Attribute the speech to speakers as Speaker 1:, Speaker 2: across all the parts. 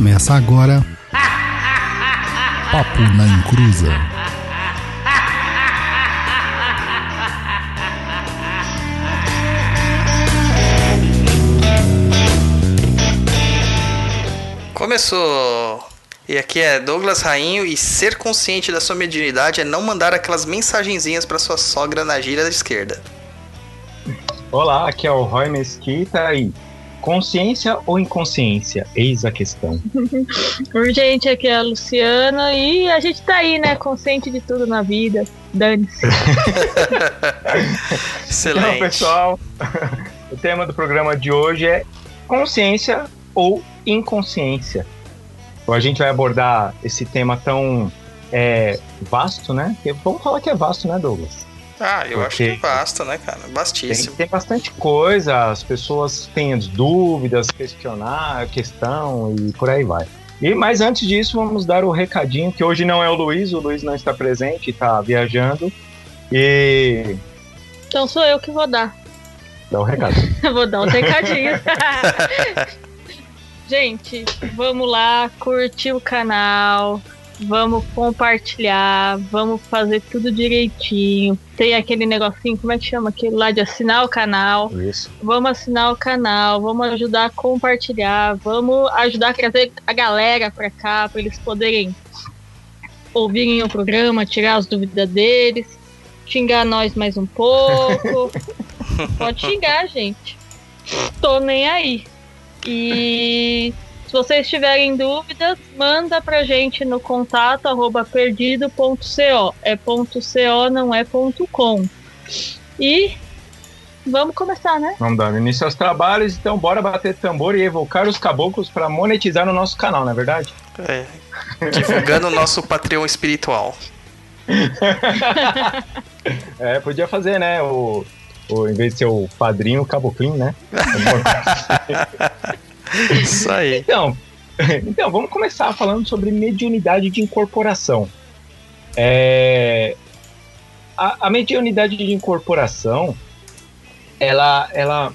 Speaker 1: Começa agora. Papo na Encruza.
Speaker 2: Começou! E aqui é Douglas Rainho e ser consciente da sua mediunidade é não mandar aquelas mensagenzinhas para sua sogra na gira da esquerda.
Speaker 3: Olá, aqui é o Roy Mesquita e consciência ou inconsciência? Eis a questão.
Speaker 4: Oi, gente, aqui é a Luciana e a gente tá aí, né? Consciente de tudo na vida. Dane-se.
Speaker 2: Excelente.
Speaker 3: Então, pessoal, o tema do programa de hoje é consciência ou inconsciência. Então, a gente vai abordar esse tema tão é, vasto, né? Porque Vamos falar que é vasto, né, Douglas?
Speaker 2: Ah, eu acho que basta, né, cara?
Speaker 3: Tem,
Speaker 2: Bastíssimo.
Speaker 3: tem bastante coisa, as pessoas têm as dúvidas, questionar a questão e por aí vai. E mas antes disso, vamos dar o recadinho que hoje não é o Luiz, o Luiz não está presente, está viajando. E
Speaker 4: Então sou eu que vou dar.
Speaker 3: dá o recado.
Speaker 4: Vou dar um recadinho. gente, vamos lá, curtir o canal. Vamos compartilhar, vamos fazer tudo direitinho. Tem aquele negocinho, como é que chama? Aquele lá de assinar o canal.
Speaker 3: Isso.
Speaker 4: Vamos assinar o canal, vamos ajudar a compartilhar, vamos ajudar a trazer a galera pra cá, pra eles poderem ouvirem o programa, tirar as dúvidas deles, xingar nós mais um pouco. Pode xingar, gente. Tô nem aí. E se vocês tiverem dúvidas, manda pra gente no contato arroba perdido.co. É ponto .co, não é ponto .com. E vamos começar, né?
Speaker 3: Vamos dar início aos trabalhos, então bora bater tambor e evocar os caboclos para monetizar o nosso canal, não é verdade?
Speaker 2: É. Divulgando o nosso Patreon espiritual.
Speaker 3: É, podia fazer, né? O, o, em vez de ser o padrinho, o caboclinho, né?
Speaker 2: Isso aí.
Speaker 3: Então, então, vamos começar falando sobre mediunidade de incorporação. É, a, a mediunidade de incorporação, ela, ela,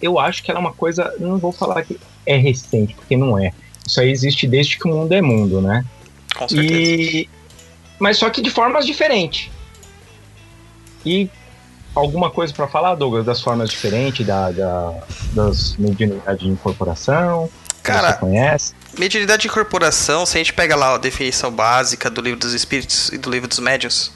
Speaker 3: eu acho que ela é uma coisa, não vou falar que é recente, porque não é. Isso aí existe desde que o mundo é mundo, né?
Speaker 2: Com certeza.
Speaker 3: E, mas só que de formas diferentes. E alguma coisa para falar, Douglas, das formas diferentes da, da- das mediunidades de incorporação? que
Speaker 2: Cara,
Speaker 3: você conhece?
Speaker 2: Mediunidade de incorporação, se a gente pega lá a definição básica do livro dos espíritos e do livro dos médiuns,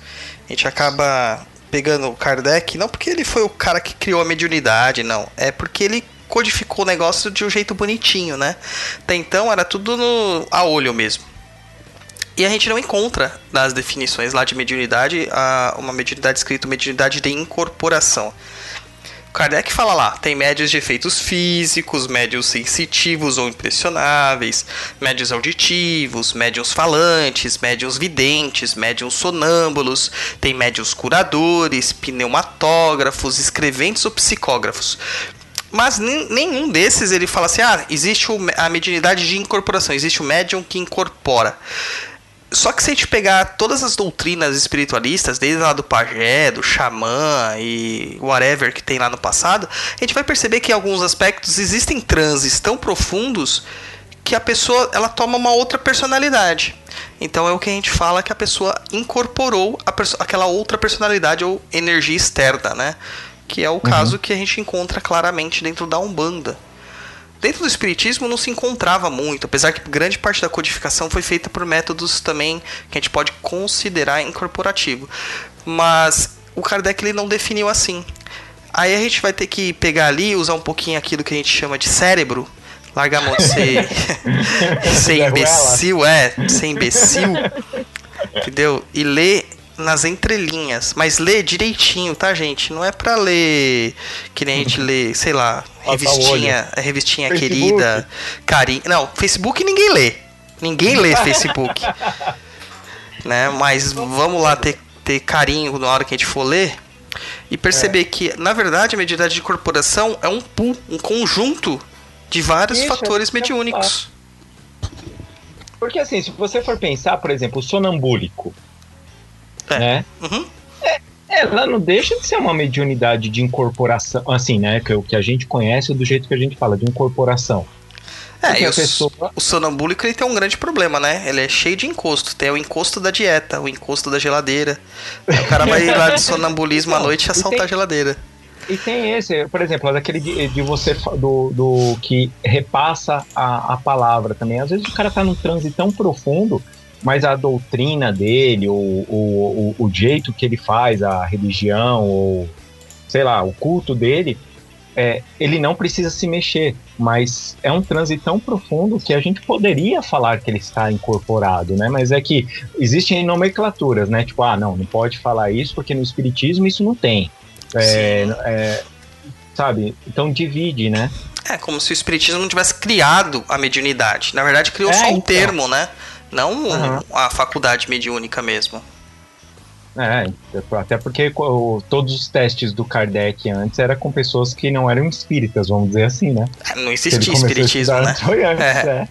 Speaker 2: a gente acaba pegando o Kardec, não porque ele foi o cara que criou a mediunidade, não. É porque ele codificou o negócio de um jeito bonitinho, né? Até então era tudo no, a olho mesmo. E a gente não encontra nas definições lá de mediunidade a- uma mediunidade escrito mediunidade de incorporação. Kardec fala lá, tem médios de efeitos físicos, médios sensitivos ou impressionáveis, médios auditivos, médios falantes, médios videntes, médios sonâmbulos, tem médios curadores, pneumatógrafos, escreventes ou psicógrafos. Mas nen- nenhum desses ele fala assim, ah, existe a mediunidade de incorporação, existe o médium que incorpora. Só que se a gente pegar todas as doutrinas espiritualistas, desde lá do pajé, do xamã e whatever que tem lá no passado, a gente vai perceber que em alguns aspectos existem transes tão profundos que a pessoa ela toma uma outra personalidade. Então é o que a gente fala que a pessoa incorporou a perso- aquela outra personalidade ou energia externa, né? Que é o caso que a gente encontra claramente dentro da Umbanda. Dentro do Espiritismo não se encontrava muito, apesar que grande parte da codificação foi feita por métodos também que a gente pode considerar incorporativo. Mas o Kardec ele não definiu assim. Aí a gente vai ter que pegar ali, usar um pouquinho aquilo que a gente chama de cérebro, largar a mão de ser, ser imbecil, é, ser imbecil, entendeu? E ler nas entrelinhas, mas ler direitinho, tá, gente? Não é pra ler que nem a gente lê, sei lá, revistinha, revistinha
Speaker 3: Facebook.
Speaker 2: querida, carinho. Não, Facebook ninguém lê. Ninguém lê Facebook. né? Mas vamos lá ter, ter carinho na hora que a gente for ler e perceber que, na verdade, a mediunidade de incorporação é um pool, um conjunto de vários fatores
Speaker 3: é
Speaker 2: mediúnicos.
Speaker 3: Porque assim, se você for pensar, por exemplo, o sonambúlico,
Speaker 2: É.
Speaker 3: né?
Speaker 2: Uhum.
Speaker 3: Ela não deixa de ser uma mediunidade de incorporação, assim, né? Que é o que a gente conhece do jeito que a gente fala, de incorporação.
Speaker 2: É,
Speaker 3: Porque
Speaker 2: e o,
Speaker 3: pessoa-
Speaker 2: o sonambúlico ele tem um grande problema, né? Ele é cheio de encosto. Tem o encosto da dieta, o encosto da geladeira. O cara vai lá de sonambulismo à noite e assaltar
Speaker 3: tem-
Speaker 2: a geladeira.
Speaker 3: E tem esse, por exemplo, daquele de, de você do, do que repassa a, a palavra também. Às vezes o cara tá num transe tão profundo, mas a doutrina dele, o, o, o, o jeito que ele faz, a religião, ou sei lá, o culto dele, é, ele não precisa se mexer. Mas é um transe tão profundo que a gente poderia falar que ele está incorporado, né? Mas é que existem nomenclaturas, né? Tipo, ah, não, não pode falar isso porque no espiritismo isso não tem. É, é, sabe? Então divide, né?
Speaker 2: É como se o espiritismo não tivesse criado a mediunidade. Na verdade, criou
Speaker 3: É,
Speaker 2: só um
Speaker 3: então.
Speaker 2: termo, né? Não
Speaker 3: Aham.
Speaker 2: a faculdade mediúnica mesmo.
Speaker 3: É, até porque todos os testes do Kardec antes era com pessoas que não eram espíritas, vamos dizer assim, né?
Speaker 2: É, Não existia espiritismo, né?
Speaker 3: antes,
Speaker 2: É.
Speaker 3: é.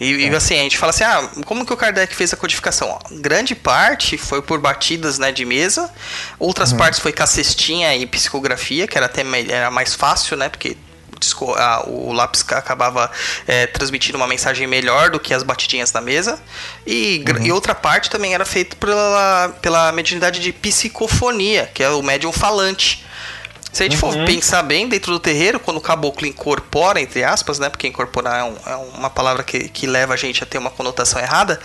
Speaker 2: E, e, assim, a gente fala assim, ah, como que o Kardec fez a codificação? Ó, grande parte foi por batidas né, de mesa, outras
Speaker 3: Uhum.
Speaker 2: partes foi com a cestinha e psicografia, que era até era mais fácil, né? Porque disco- ah, o lápis ca- acabava é, transmitindo uma mensagem melhor do que as batidinhas na mesa. E, gr- e outra parte também era feita pela, pela mediunidade de psicofonia, que é o médium falante. Se a gente for
Speaker 3: Uhum.
Speaker 2: pensar bem dentro do terreiro, quando o caboclo incorpora, entre aspas, né? Porque incorporar é, um- é uma palavra que, que leva a gente a ter uma conotação errada.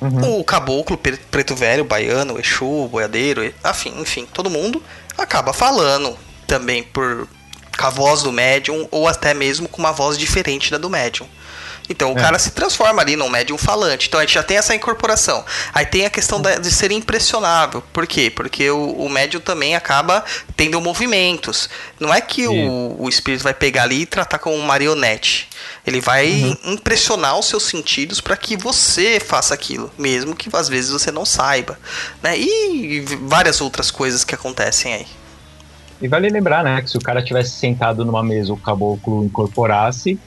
Speaker 3: Uhum.
Speaker 2: O caboclo, pre- preto velho, baiano, exu, boiadeiro, afim, enfim, todo mundo acaba falando também por com a voz do médium ou até mesmo com uma voz diferente da do médium. Então o
Speaker 3: É.
Speaker 2: cara se transforma ali num médium falante. Então a gente já tem essa incorporação. Aí tem a questão da- de ser impressionável. Por quê? Porque o, o médium também acaba tendo movimentos. Não é que o, o espírito vai pegar ali e tratar como um marionete. Ele vai impressionar os seus sentidos para que você faça aquilo, mesmo que às vezes você não saiba. Né? E várias outras coisas que acontecem aí.
Speaker 3: E vale lembrar, né, que se o cara tivesse sentado numa mesa, o caboclo incorporasse,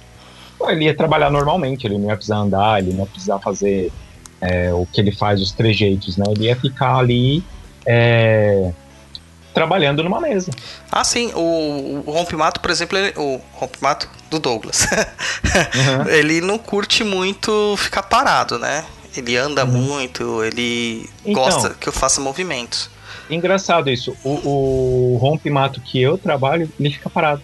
Speaker 3: ele ia trabalhar normalmente, ele não ia precisar andar, ele não ia precisar fazer é, o que ele faz, os trejeitos, né? Ele ia ficar ali é, trabalhando numa mesa.
Speaker 2: Ah, sim, o, o Rompimato, por exemplo, ele- o Rompimato do Douglas,
Speaker 3: Uhum.
Speaker 2: ele não curte muito ficar parado, né? Ele anda muito, ele
Speaker 3: Então.
Speaker 2: gosta que eu faça movimentos.
Speaker 3: Engraçado isso. O, o rompe-mato que eu trabalho, ele fica parado.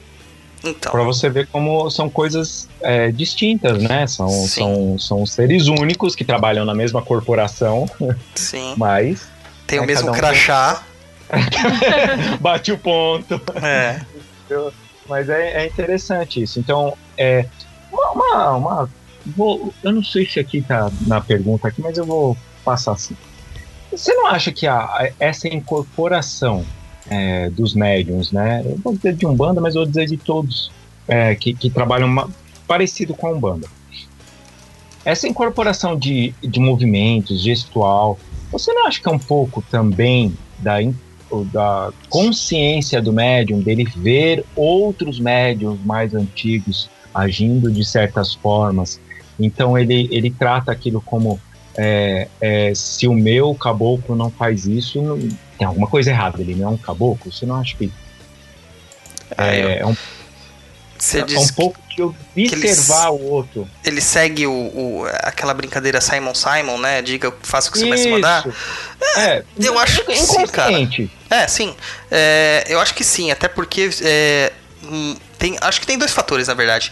Speaker 2: Então,
Speaker 3: Pra você ver como são coisas é, distintas, né? São,
Speaker 2: Sim.
Speaker 3: são, são seres únicos que trabalham na mesma corporação,
Speaker 2: sim,
Speaker 3: mas
Speaker 2: tem o
Speaker 3: é,
Speaker 2: mesmo
Speaker 3: cada um
Speaker 2: crachá.
Speaker 3: bate o ponto.
Speaker 2: É,
Speaker 3: Mas é, é interessante isso. Então, é uma, uma, uma- vou- eu não sei se aqui tá na pergunta aqui, mas eu vou passar assim. Você não acha que a, essa incorporação é, dos médiums, né? Eu vou dizer de Umbanda, mas vou dizer de todos é, que, que trabalham ma- parecido com a Umbanda. Essa incorporação de, de movimentos, gestual, você não acha que é um pouco também da, da consciência do médium, dele ver outros médiums mais antigos agindo de certas formas. Então ele, ele trata aquilo como é, é, se o meu caboclo não faz isso, não- tem alguma coisa errada. Ele não é um caboclo? Você não acha que
Speaker 2: eu-
Speaker 3: é, é um, é um pouco de observar o outro?
Speaker 2: ele segue o, o- aquela brincadeira Simon Simon, né? Diga, faça o que você vai se mandar.
Speaker 3: Isso. É,
Speaker 2: eu acho que sim, cara. É, sim. É, eu acho que sim, até porque é, hum, tem, acho que tem dois fatores, na verdade.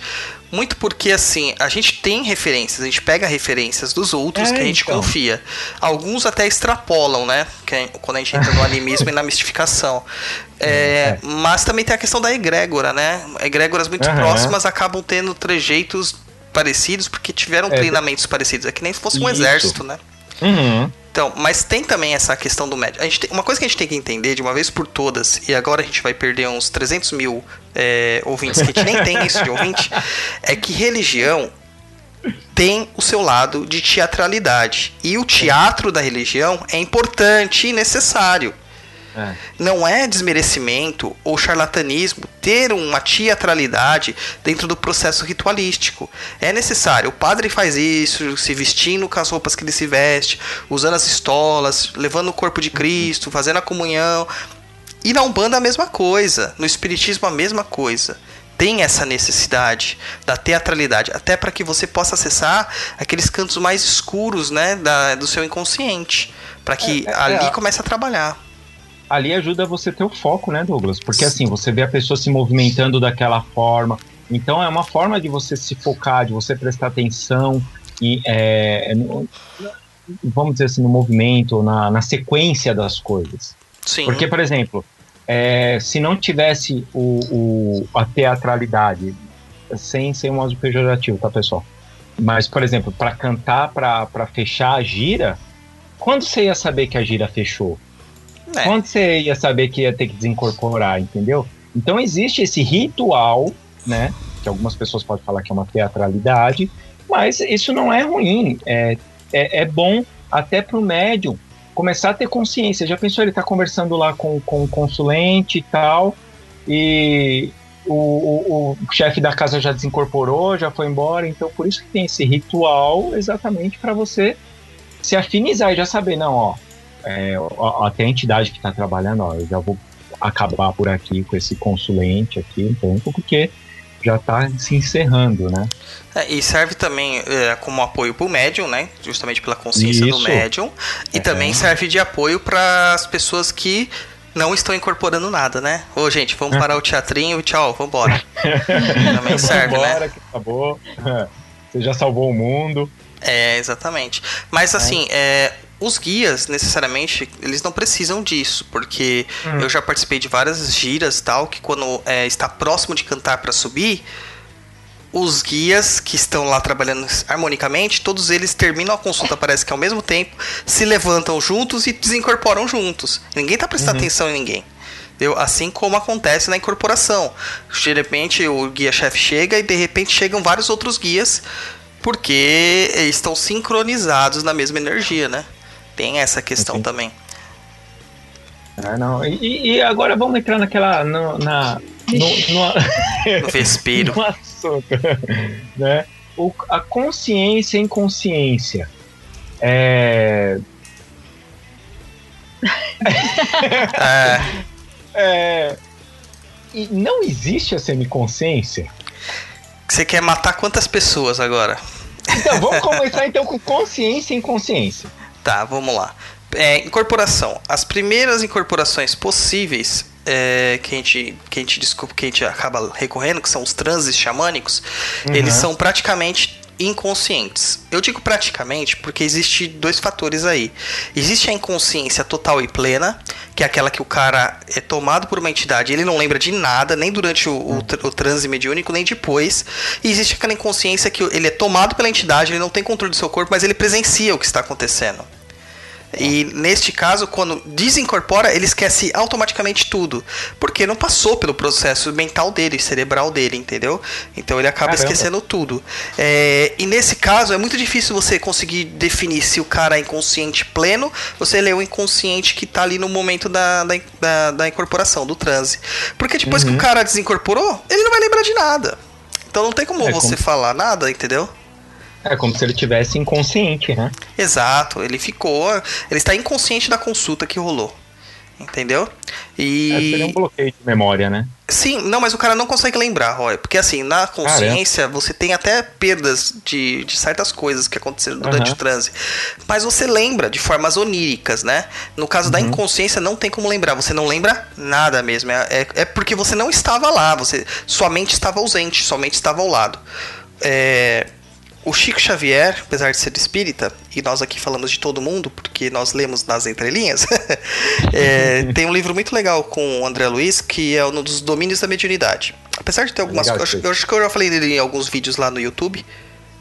Speaker 2: Muito porque, assim, a gente tem referências, a gente pega referências dos outros
Speaker 3: É,
Speaker 2: que a gente
Speaker 3: então.
Speaker 2: confia. Alguns até extrapolam, né? É quando a gente entra no animismo e na mistificação. É,
Speaker 3: É.
Speaker 2: Mas também tem a questão da egrégora, né? Egrégoras muito
Speaker 3: Aham.
Speaker 2: próximas acabam tendo trejeitos parecidos porque tiveram
Speaker 3: É,
Speaker 2: treinamentos parecidos. É que nem se fosse um
Speaker 3: Isso.
Speaker 2: exército, né?
Speaker 3: Uhum.
Speaker 2: Então, mas tem também essa questão do médico. A gente tem- uma coisa que a gente tem que entender de uma vez por todas, e agora a gente vai perder uns 300 mil é, ouvintes, que a gente nem tem isso de ouvinte, é que religião tem o seu lado de teatralidade. E o teatro da religião é importante e necessário.
Speaker 3: É.
Speaker 2: Não é desmerecimento ou charlatanismo ter uma teatralidade dentro do processo ritualístico. É necessário. O padre faz isso, se vestindo com as roupas que ele se veste, usando as estolas, levando o corpo de Cristo, fazendo a comunhão. E na Umbanda a mesma coisa, no Espiritismo a mesma coisa. tem essa necessidade da teatralidade, até para que você possa acessar aqueles cantos mais escuros, né, da, do seu inconsciente, para que
Speaker 3: É, é,
Speaker 2: ali
Speaker 3: é.
Speaker 2: comece a trabalhar.
Speaker 3: Ali ajuda você ter o foco, né, Douglas? Porque assim, você vê a pessoa se movimentando daquela forma. Então é uma forma de você se focar, de você prestar atenção e é, no- vamos dizer assim, no movimento, na, na sequência das coisas.
Speaker 2: Sim.
Speaker 3: Porque, por exemplo, é, se não tivesse o, o- a teatralidade, sem ser um uso pejorativo, tá, pessoal? Mas, por exemplo, para cantar, para fechar a gira, quando você ia saber que a gira fechou?
Speaker 2: É.
Speaker 3: Quando você ia saber que ia ter que desincorporar, entendeu? Então existe esse ritual, né? Que algumas pessoas podem falar que é uma teatralidade, mas isso não é ruim. É, é, é bom até para o médium começar a ter consciência. Já pensou ele tá conversando lá com, com o consulente e tal, e o, o, o chefe da casa já desincorporou, já foi embora, então por isso que tem esse ritual exatamente para você se afinizar e já saber, não, ó, é, até a entidade que está trabalhando, ó, eu já vou acabar por aqui com esse consulente aqui um pouco, porque já está se encerrando, né?
Speaker 2: É, e serve também é, como apoio para o médium, né? Justamente pela consciência do
Speaker 3: Isso.
Speaker 2: médium. E
Speaker 3: É.
Speaker 2: também serve de apoio para as pessoas que não estão incorporando nada, né? Ô, gente, vamos parar o teatrinho, tchau, vambora. também serve, né?
Speaker 3: Vambora, que acabou. Você já salvou o mundo.
Speaker 2: É, exatamente. Mas assim, é, os guias, necessariamente, eles não precisam disso, porque
Speaker 3: Hum.
Speaker 2: eu já participei de várias giras tal, que quando é, está próximo de cantar para subir, os guias que estão lá trabalhando harmonicamente, todos eles terminam a consulta, parece que ao mesmo tempo, se levantam juntos e desincorporam juntos. Ninguém tá prestando
Speaker 3: Uhum.
Speaker 2: atenção em ninguém. Entendeu? Assim como acontece na incorporação. De repente o guia-chefe chega e de repente chegam vários outros guias porque estão sincronizados na mesma energia, né? Tem essa questão
Speaker 3: Sim.
Speaker 2: também.
Speaker 3: Ah, não. E, e agora vamos entrar naquela. No, na, no, no,
Speaker 2: No Vespiro.
Speaker 3: no assunto, né? O, a consciência e inconsciência. É,
Speaker 2: É,
Speaker 3: é, e não existe a semiconsciência?
Speaker 2: você quer matar quantas pessoas agora?
Speaker 3: Então, vamos começar então com consciência e inconsciência.
Speaker 2: Tá, vamos lá. É, incorporação. As primeiras incorporações possíveis é, que, a gente, que, a gente desculpa, que a gente acaba recorrendo, que são os transes xamânicos,
Speaker 3: Uhum.
Speaker 2: eles são praticamente inconscientes. Eu digo praticamente porque existe dois fatores aí. Existe a inconsciência total e plena, que é aquela que o cara é tomado por uma entidade, ele não lembra de nada, nem durante o, o, o transe mediúnico, nem depois. E existe aquela inconsciência que ele é tomado pela entidade, ele não tem controle do seu corpo, mas ele presencia o que está acontecendo. E neste caso, quando desincorpora, ele esquece automaticamente tudo. Porque não passou pelo processo mental dele, cerebral dele, entendeu? Então ele acaba
Speaker 3: Caramba.
Speaker 2: esquecendo tudo. É, e nesse caso, é muito difícil você conseguir definir se o cara é inconsciente pleno ele é o inconsciente que tá ali no momento da, da, da- da incorporação, do transe. Porque depois que o cara desincorporou, ele não vai lembrar de nada. Então não tem como
Speaker 3: É,
Speaker 2: você
Speaker 3: como-
Speaker 2: falar nada, entendeu?
Speaker 3: É como se ele tivesse inconsciente, né?
Speaker 2: Exato, ele ficou. Ele está inconsciente da consulta que rolou. Entendeu?
Speaker 3: É, seria um
Speaker 2: E.
Speaker 3: bloqueio de memória, né?
Speaker 2: Sim, não, mas o cara não consegue lembrar, Roy. Porque assim, na consciência você tem até perdas de, de certas coisas que aconteceram durante
Speaker 3: Aham.
Speaker 2: o transe. Mas você lembra de formas oníricas, né? No caso da
Speaker 3: Uhum.
Speaker 2: inconsciência, não tem como lembrar. Você não lembra nada mesmo. É, é, é porque você não estava lá. Você, sua mente estava ausente, sua mente estava ao lado. É, o Chico Xavier, apesar de ser espírita, e nós aqui falamos de todo mundo, porque nós lemos nas entrelinhas, é, tem um livro muito legal com o André Luiz, que é um dos domínios da mediunidade. Apesar de ter algumas coisas, eu acho que eu já falei dele em alguns vídeos lá no YouTube,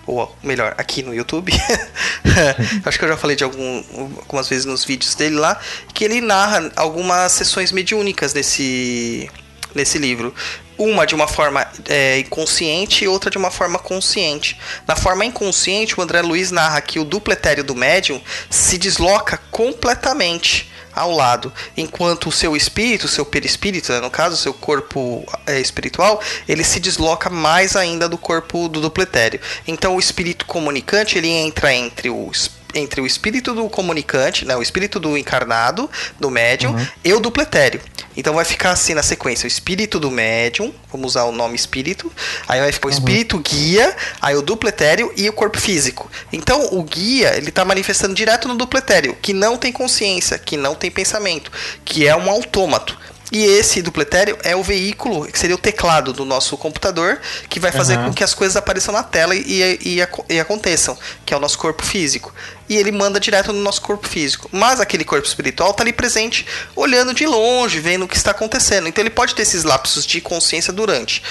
Speaker 2: ou melhor, aqui no YouTube. acho que eu já falei de algum, algumas vezes nos vídeos dele lá, que ele narra algumas sessões mediúnicas nesse, nesse livro. Uma de uma forma é, inconsciente e outra de uma forma consciente. Na forma inconsciente, o André Luiz narra que o duplo etéreo do médium se desloca completamente ao lado, enquanto o seu espírito, o seu perispírito, né, no caso, o seu corpo é, espiritual, ele se desloca mais ainda do corpo do duplo etéreo. Então o espírito comunicante ele entra entre o, es- entre o espírito do comunicante, né, o espírito do encarnado, do médium, uhum. e o dupletério. Então vai ficar assim na sequência: o espírito do médium, vamos usar o nome espírito, aí vai ficar o uhum. espírito guia, aí o dupletério e o corpo físico. Então o guia, ele está manifestando direto no dupletério, que não tem consciência, que não tem pensamento, que é um autômato. E esse dupletério é o veículo, que seria o teclado do nosso computador, que vai fazer uhum. com que as coisas apareçam na tela e, e, e, e, aconteçam, que é o nosso corpo físico. E ele manda direto no nosso corpo físico. Mas aquele corpo espiritual está ali presente, olhando de longe, vendo o que está acontecendo. Então ele pode ter esses lapsos de consciência durante.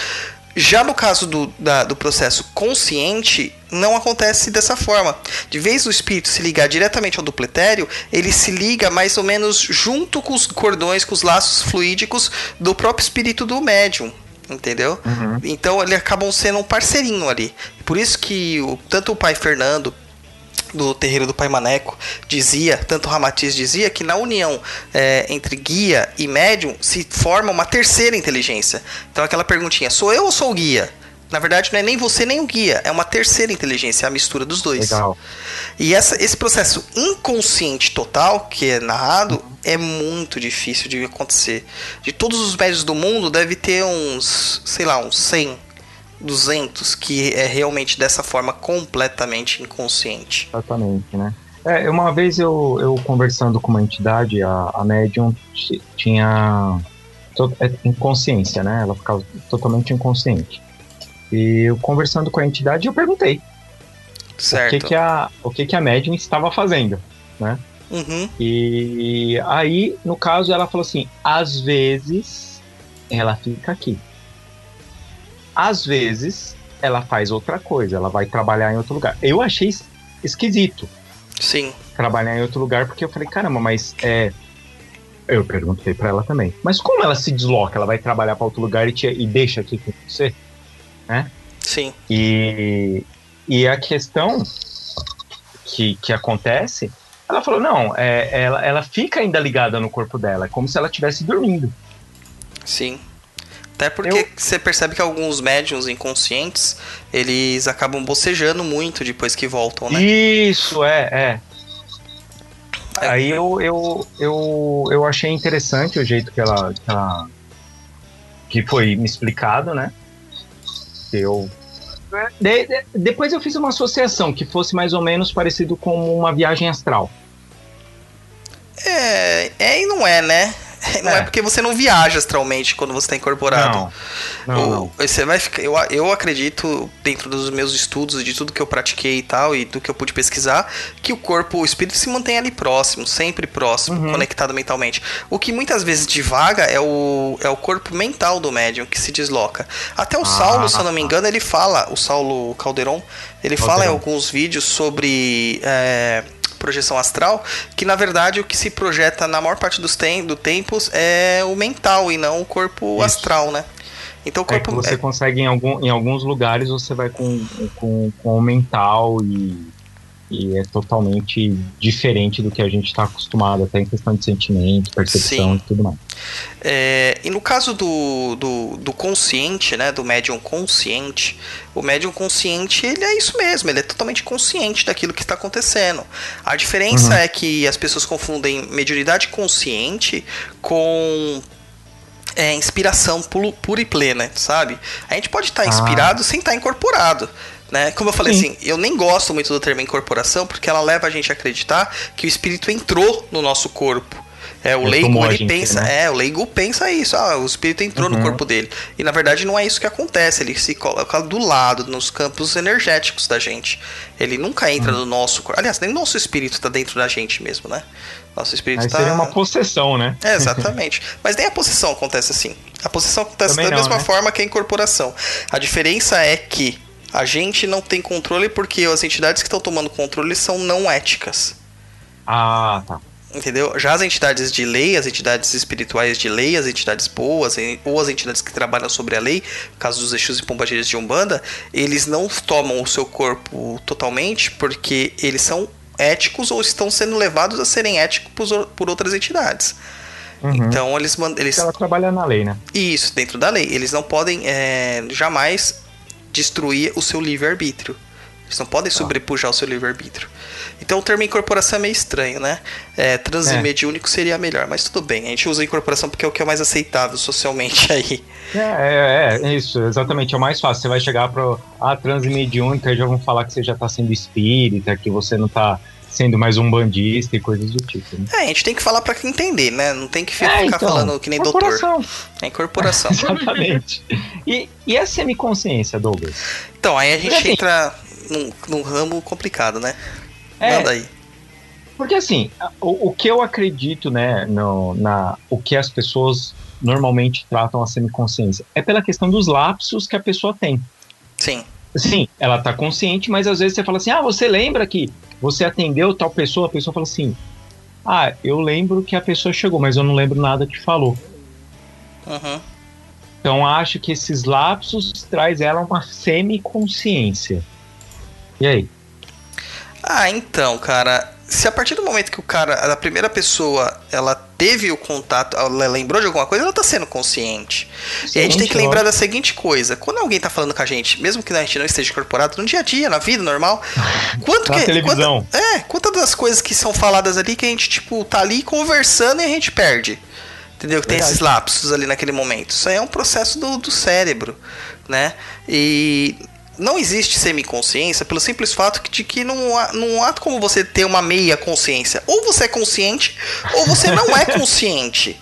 Speaker 2: Já no caso do, da, do processo consciente, não acontece dessa forma. De vez o espírito se ligar diretamente ao dupletério, ele se liga mais ou menos junto com os cordões, com os laços fluídicos do próprio espírito do médium. Entendeu? Uhum. Então eles acabam sendo um parceirinho ali. Por isso que o, tanto o pai Fernando do terreiro do Pai Maneco dizia, tanto Ramatiz dizia, que na união é, entre guia e médium se forma uma terceira inteligência. Então aquela perguntinha, sou eu ou sou o guia? Na verdade, não é nem você nem o guia, é uma terceira inteligência, é a mistura dos dois. Legal. E essa, esse processo inconsciente total que é narrado é muito difícil de acontecer. De todos os médios do mundo, deve ter uns, sei lá, uns 100 200 que é realmente dessa forma completamente inconsciente.
Speaker 3: Exatamente, né? É, uma vez eu, eu conversando com uma entidade, a, a médium tinha é, inconsciência, né? Ela ficava totalmente inconsciente. E eu conversando com a entidade, eu perguntei certo. o que, que a o que, que a médium estava fazendo, né? Uhum. E aí, no caso, ela falou assim: às vezes ela fica aqui. Às vezes, ela faz outra coisa, ela vai trabalhar em outro lugar. Eu achei esquisito.
Speaker 2: Sim.
Speaker 3: Trabalhar em outro lugar, porque eu falei, caramba, mas é. Eu perguntei para ela também. Mas como ela se desloca? Ela vai trabalhar para outro lugar e, te, e deixa aqui com você? Né?
Speaker 2: Sim.
Speaker 3: E, e a questão que, que acontece, ela falou, não, é, ela, ela fica ainda ligada no corpo dela, é como se ela estivesse dormindo.
Speaker 2: Sim. Até porque eu... você percebe que alguns médiums inconscientes, eles acabam bocejando muito depois que voltam, né?
Speaker 3: Isso, é, é. é. Aí eu, eu, eu, eu achei interessante o jeito que ela, que ela. que foi me explicado, né? Eu. De, de, depois eu fiz uma associação que fosse mais ou menos parecido com uma viagem astral.
Speaker 2: É, é e não é, né? Não é. é. porque você não viaja astralmente quando você está incorporado.
Speaker 3: Não. não, não.
Speaker 2: Você vai ficar, eu, eu acredito, dentro dos meus estudos, de tudo que eu pratiquei e tal, e do que eu pude pesquisar, que o corpo, o espírito se mantém ali próximo, sempre próximo, uhum. conectado mentalmente. O que muitas vezes divaga é o, é o corpo mental do médium que se desloca. Até o ah, Saulo, se eu não me engano, ele fala, o Saulo Calderon, ele Calderon. fala em alguns vídeos sobre. É, projeção astral, que na verdade o que se projeta na maior parte dos tem, do tempos é o mental e não o corpo Isso. astral, né?
Speaker 3: Então o é corpo. É você é... consegue em, algum, em alguns lugares você vai com, com, com o mental e e é totalmente diferente do que a gente está acostumado, até em questão de sentimento, percepção Sim. e tudo mais.
Speaker 2: É, e no caso do, do, do, consciente, né, do médium consciente, o médium consciente ele é isso mesmo, ele é totalmente consciente daquilo que está acontecendo. A diferença uhum. é que as pessoas confundem mediunidade consciente com é, inspiração pura e plena, sabe? A gente pode estar tá inspirado ah. sem estar tá incorporado. Né? Como eu falei Sim. assim, eu nem gosto muito do termo incorporação porque ela leva a gente a acreditar que o espírito entrou no nosso corpo. É, o leigo ele pensa, né? é, o leigo pensa isso, ah, o espírito entrou uhum. no corpo dele. E na verdade não é isso que acontece, ele se coloca do lado, nos campos energéticos da gente. Ele nunca entra uhum. no nosso corpo. Aliás, nem nosso espírito está dentro da gente mesmo, né? Nosso espírito
Speaker 3: Aí tá... seria uma possessão, né?
Speaker 2: É, exatamente. Mas nem a possessão acontece assim. A possessão acontece Também da não, mesma né? forma que a incorporação. A diferença é que a gente não tem controle porque as entidades que estão tomando controle são não éticas.
Speaker 3: Ah, tá.
Speaker 2: Entendeu? Já as entidades de lei, as entidades espirituais de lei, as entidades boas, ou as entidades que trabalham sobre a lei, caso dos Exus e Pombageiras de Umbanda, eles não tomam o seu corpo totalmente porque eles são éticos ou estão sendo levados a serem éticos por, outras entidades. Uhum. Então eles, eles.
Speaker 3: Ela trabalha na lei, né?
Speaker 2: Isso, dentro da lei. Eles não podem é, jamais destruir o seu livre-arbítrio. Eles não podem sobrepujar o seu livre-arbítrio. Então o termo incorporação é meio estranho, né? É, transimediúnico seria melhor, mas tudo bem. A gente usa incorporação porque é o que é mais aceitável socialmente aí.
Speaker 3: É, é, é isso, exatamente. É o mais fácil. Você vai chegar para a ah, transimediúnica e já vão falar que você já está sendo espírita, que você não está sendo mais um bandista e coisas do tipo. Né?
Speaker 2: É, a gente tem que falar para entender, né? Não tem que ficar, é, então, falando que nem doutor. É incorporação.
Speaker 3: Exatamente. E, e a semiconsciência, Douglas?
Speaker 2: Então, aí a gente assim, entra num, num, ramo complicado, né? É, Manda aí.
Speaker 3: Porque assim, o, o que eu acredito, né, no, na, o que as pessoas normalmente tratam a semiconsciência é pela questão dos lapsos que a pessoa tem.
Speaker 2: Sim.
Speaker 3: Sim, ela tá consciente, mas às vezes você fala assim: ah, você lembra que você atendeu tal pessoa, a pessoa fala assim: Ah, eu lembro que a pessoa chegou, mas eu não lembro nada que falou.
Speaker 2: Uhum.
Speaker 3: Então acho que esses lapsos traz ela uma semiconsciência. E aí?
Speaker 2: Ah, então, cara, se a partir do momento que o cara, a primeira pessoa, ela teve o contato, ela lembrou de alguma coisa, ela tá sendo consciente. Sim, e a gente tem que lembrar da seguinte coisa: quando alguém tá falando com a gente, mesmo que a gente não esteja incorporado, no dia a dia, na vida normal, quanto
Speaker 3: na
Speaker 2: que.
Speaker 3: Televisão.
Speaker 2: Quanto, é, quantas das coisas que são faladas ali que a gente, tipo, tá ali conversando e a gente perde. Entendeu? Que tem esses lapsos ali naquele momento. Isso aí é um processo do, do cérebro, né? E não existe semiconsciência pelo simples fato de que não há, não há como você ter uma meia consciência. Ou você é consciente, ou você não é consciente.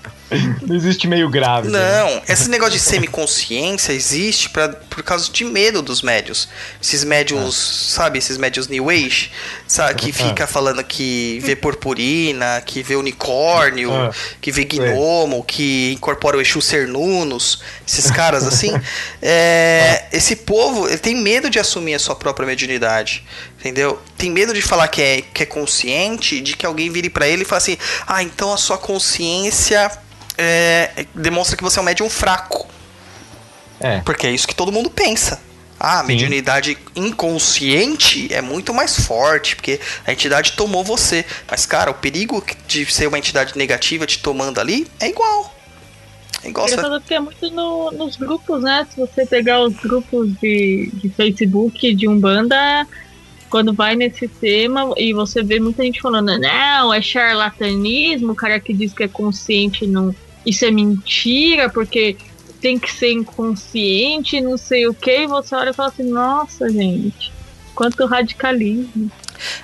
Speaker 3: Não existe meio grave.
Speaker 2: Né? Não, né? esse negócio de semiconsciência existe pra, por causa de medo dos médios. Esses médios, ah. sabe, esses médios New Age, sabe, que ah. fica falando que vê purpurina, que vê unicórnio, ah. que vê gnomo, que incorpora o Exu Cernunos, esses caras assim. é, esse povo ele tem medo de assumir a sua própria mediunidade. Entendeu? Tem medo de falar que é, que é consciente, de que alguém vire para ele e fale assim: ah, então a sua consciência é, demonstra que você é um médium fraco. É. Porque é isso que todo mundo pensa. Ah, a mediunidade inconsciente é muito mais forte, porque a entidade tomou você. Mas, cara, o perigo de ser uma entidade negativa te tomando ali é igual.
Speaker 4: É igual você... porque é muito no, nos grupos, né? Se você pegar os grupos de, de Facebook de Umbanda, quando vai nesse tema e você vê muita gente falando, não, é charlatanismo, o cara que diz que é consciente não isso é mentira, porque tem que ser inconsciente, não sei o que, e você olha e fala assim, nossa, gente, quanto radicalismo.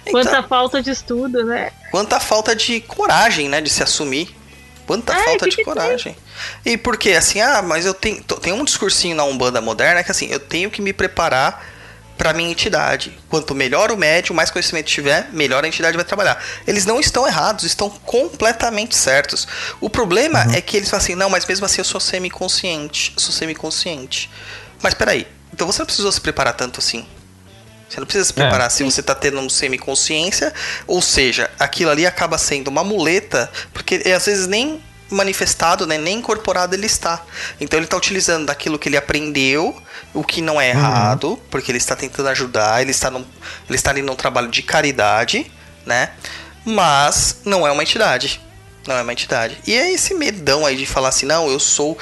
Speaker 4: Então, quanta falta de estudo, né?
Speaker 2: Quanta falta de coragem, né, de se assumir. Quanta é, falta de coragem. Tem? E porque assim, ah, mas eu tenho, tem um discursinho na Umbanda moderna que assim, eu tenho que me preparar para minha entidade. Quanto melhor o médium, mais conhecimento tiver, melhor a entidade vai trabalhar. Eles não estão errados, estão completamente certos. O problema uhum. é que eles falam assim: não, mas mesmo assim eu sou semi-consciente. sou semi-consciente. Mas peraí, então você não precisou se preparar tanto assim. Você não precisa se preparar é, se você está tendo um semi-consciência, ou seja, aquilo ali acaba sendo uma muleta, porque às vezes nem manifestado, né, nem incorporado ele está. Então ele está utilizando daquilo que ele aprendeu, o que não é uhum. errado, uhum. porque ele está tentando ajudar, ele está, num, ele está ali num trabalho de caridade, né? Mas não é uma entidade. Não é uma entidade. E é esse medão aí de falar assim, não, eu sou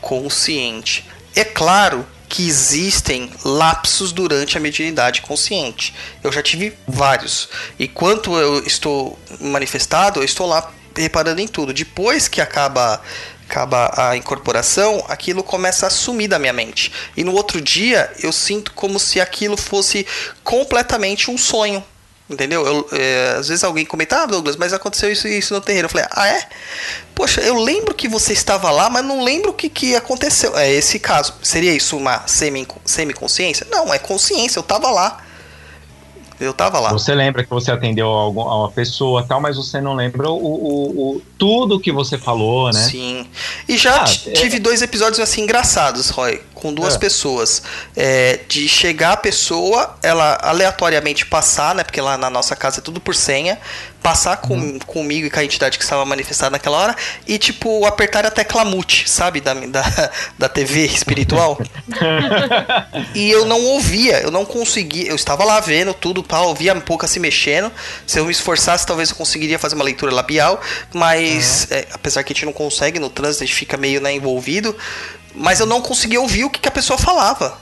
Speaker 2: consciente. É claro que existem lapsos durante a mediunidade consciente. Eu já tive vários. E quanto eu estou manifestado, eu estou lá reparando em tudo. Depois que acaba acaba a incorporação, aquilo começa a sumir da minha mente. E no outro dia eu sinto como se aquilo fosse completamente um sonho. Entendeu? Eu, é, às vezes alguém comenta, ah, Douglas, mas aconteceu isso isso no terreiro. Eu falei, ah, é? Poxa, eu lembro que você estava lá, mas não lembro o que, que aconteceu. É esse caso. Seria isso uma semi-consciência? Não, é consciência, eu estava lá. Eu tava lá.
Speaker 3: Você lembra que você atendeu a, uma pessoa tal, mas você não lembra o, o, o tudo que você falou, né?
Speaker 2: Sim. E já ah, tive é... dois episódios assim engraçados, Roy, com duas é. pessoas. É, de chegar a pessoa, ela aleatoriamente passar, né? Porque lá na nossa casa é tudo por senha passar com, uhum. comigo e com a entidade que estava manifestada naquela hora e, tipo, apertar a tecla mute, sabe? Da, da, da TV espiritual. e eu não ouvia, eu não conseguia. Eu estava lá vendo tudo tal, ouvia um pouco se mexendo. Se eu me esforçasse, talvez eu conseguiria fazer uma leitura labial, mas uhum. é, apesar que a gente não consegue no trânsito, a gente fica meio né, envolvido. Mas eu não conseguia ouvir o que, que a pessoa falava.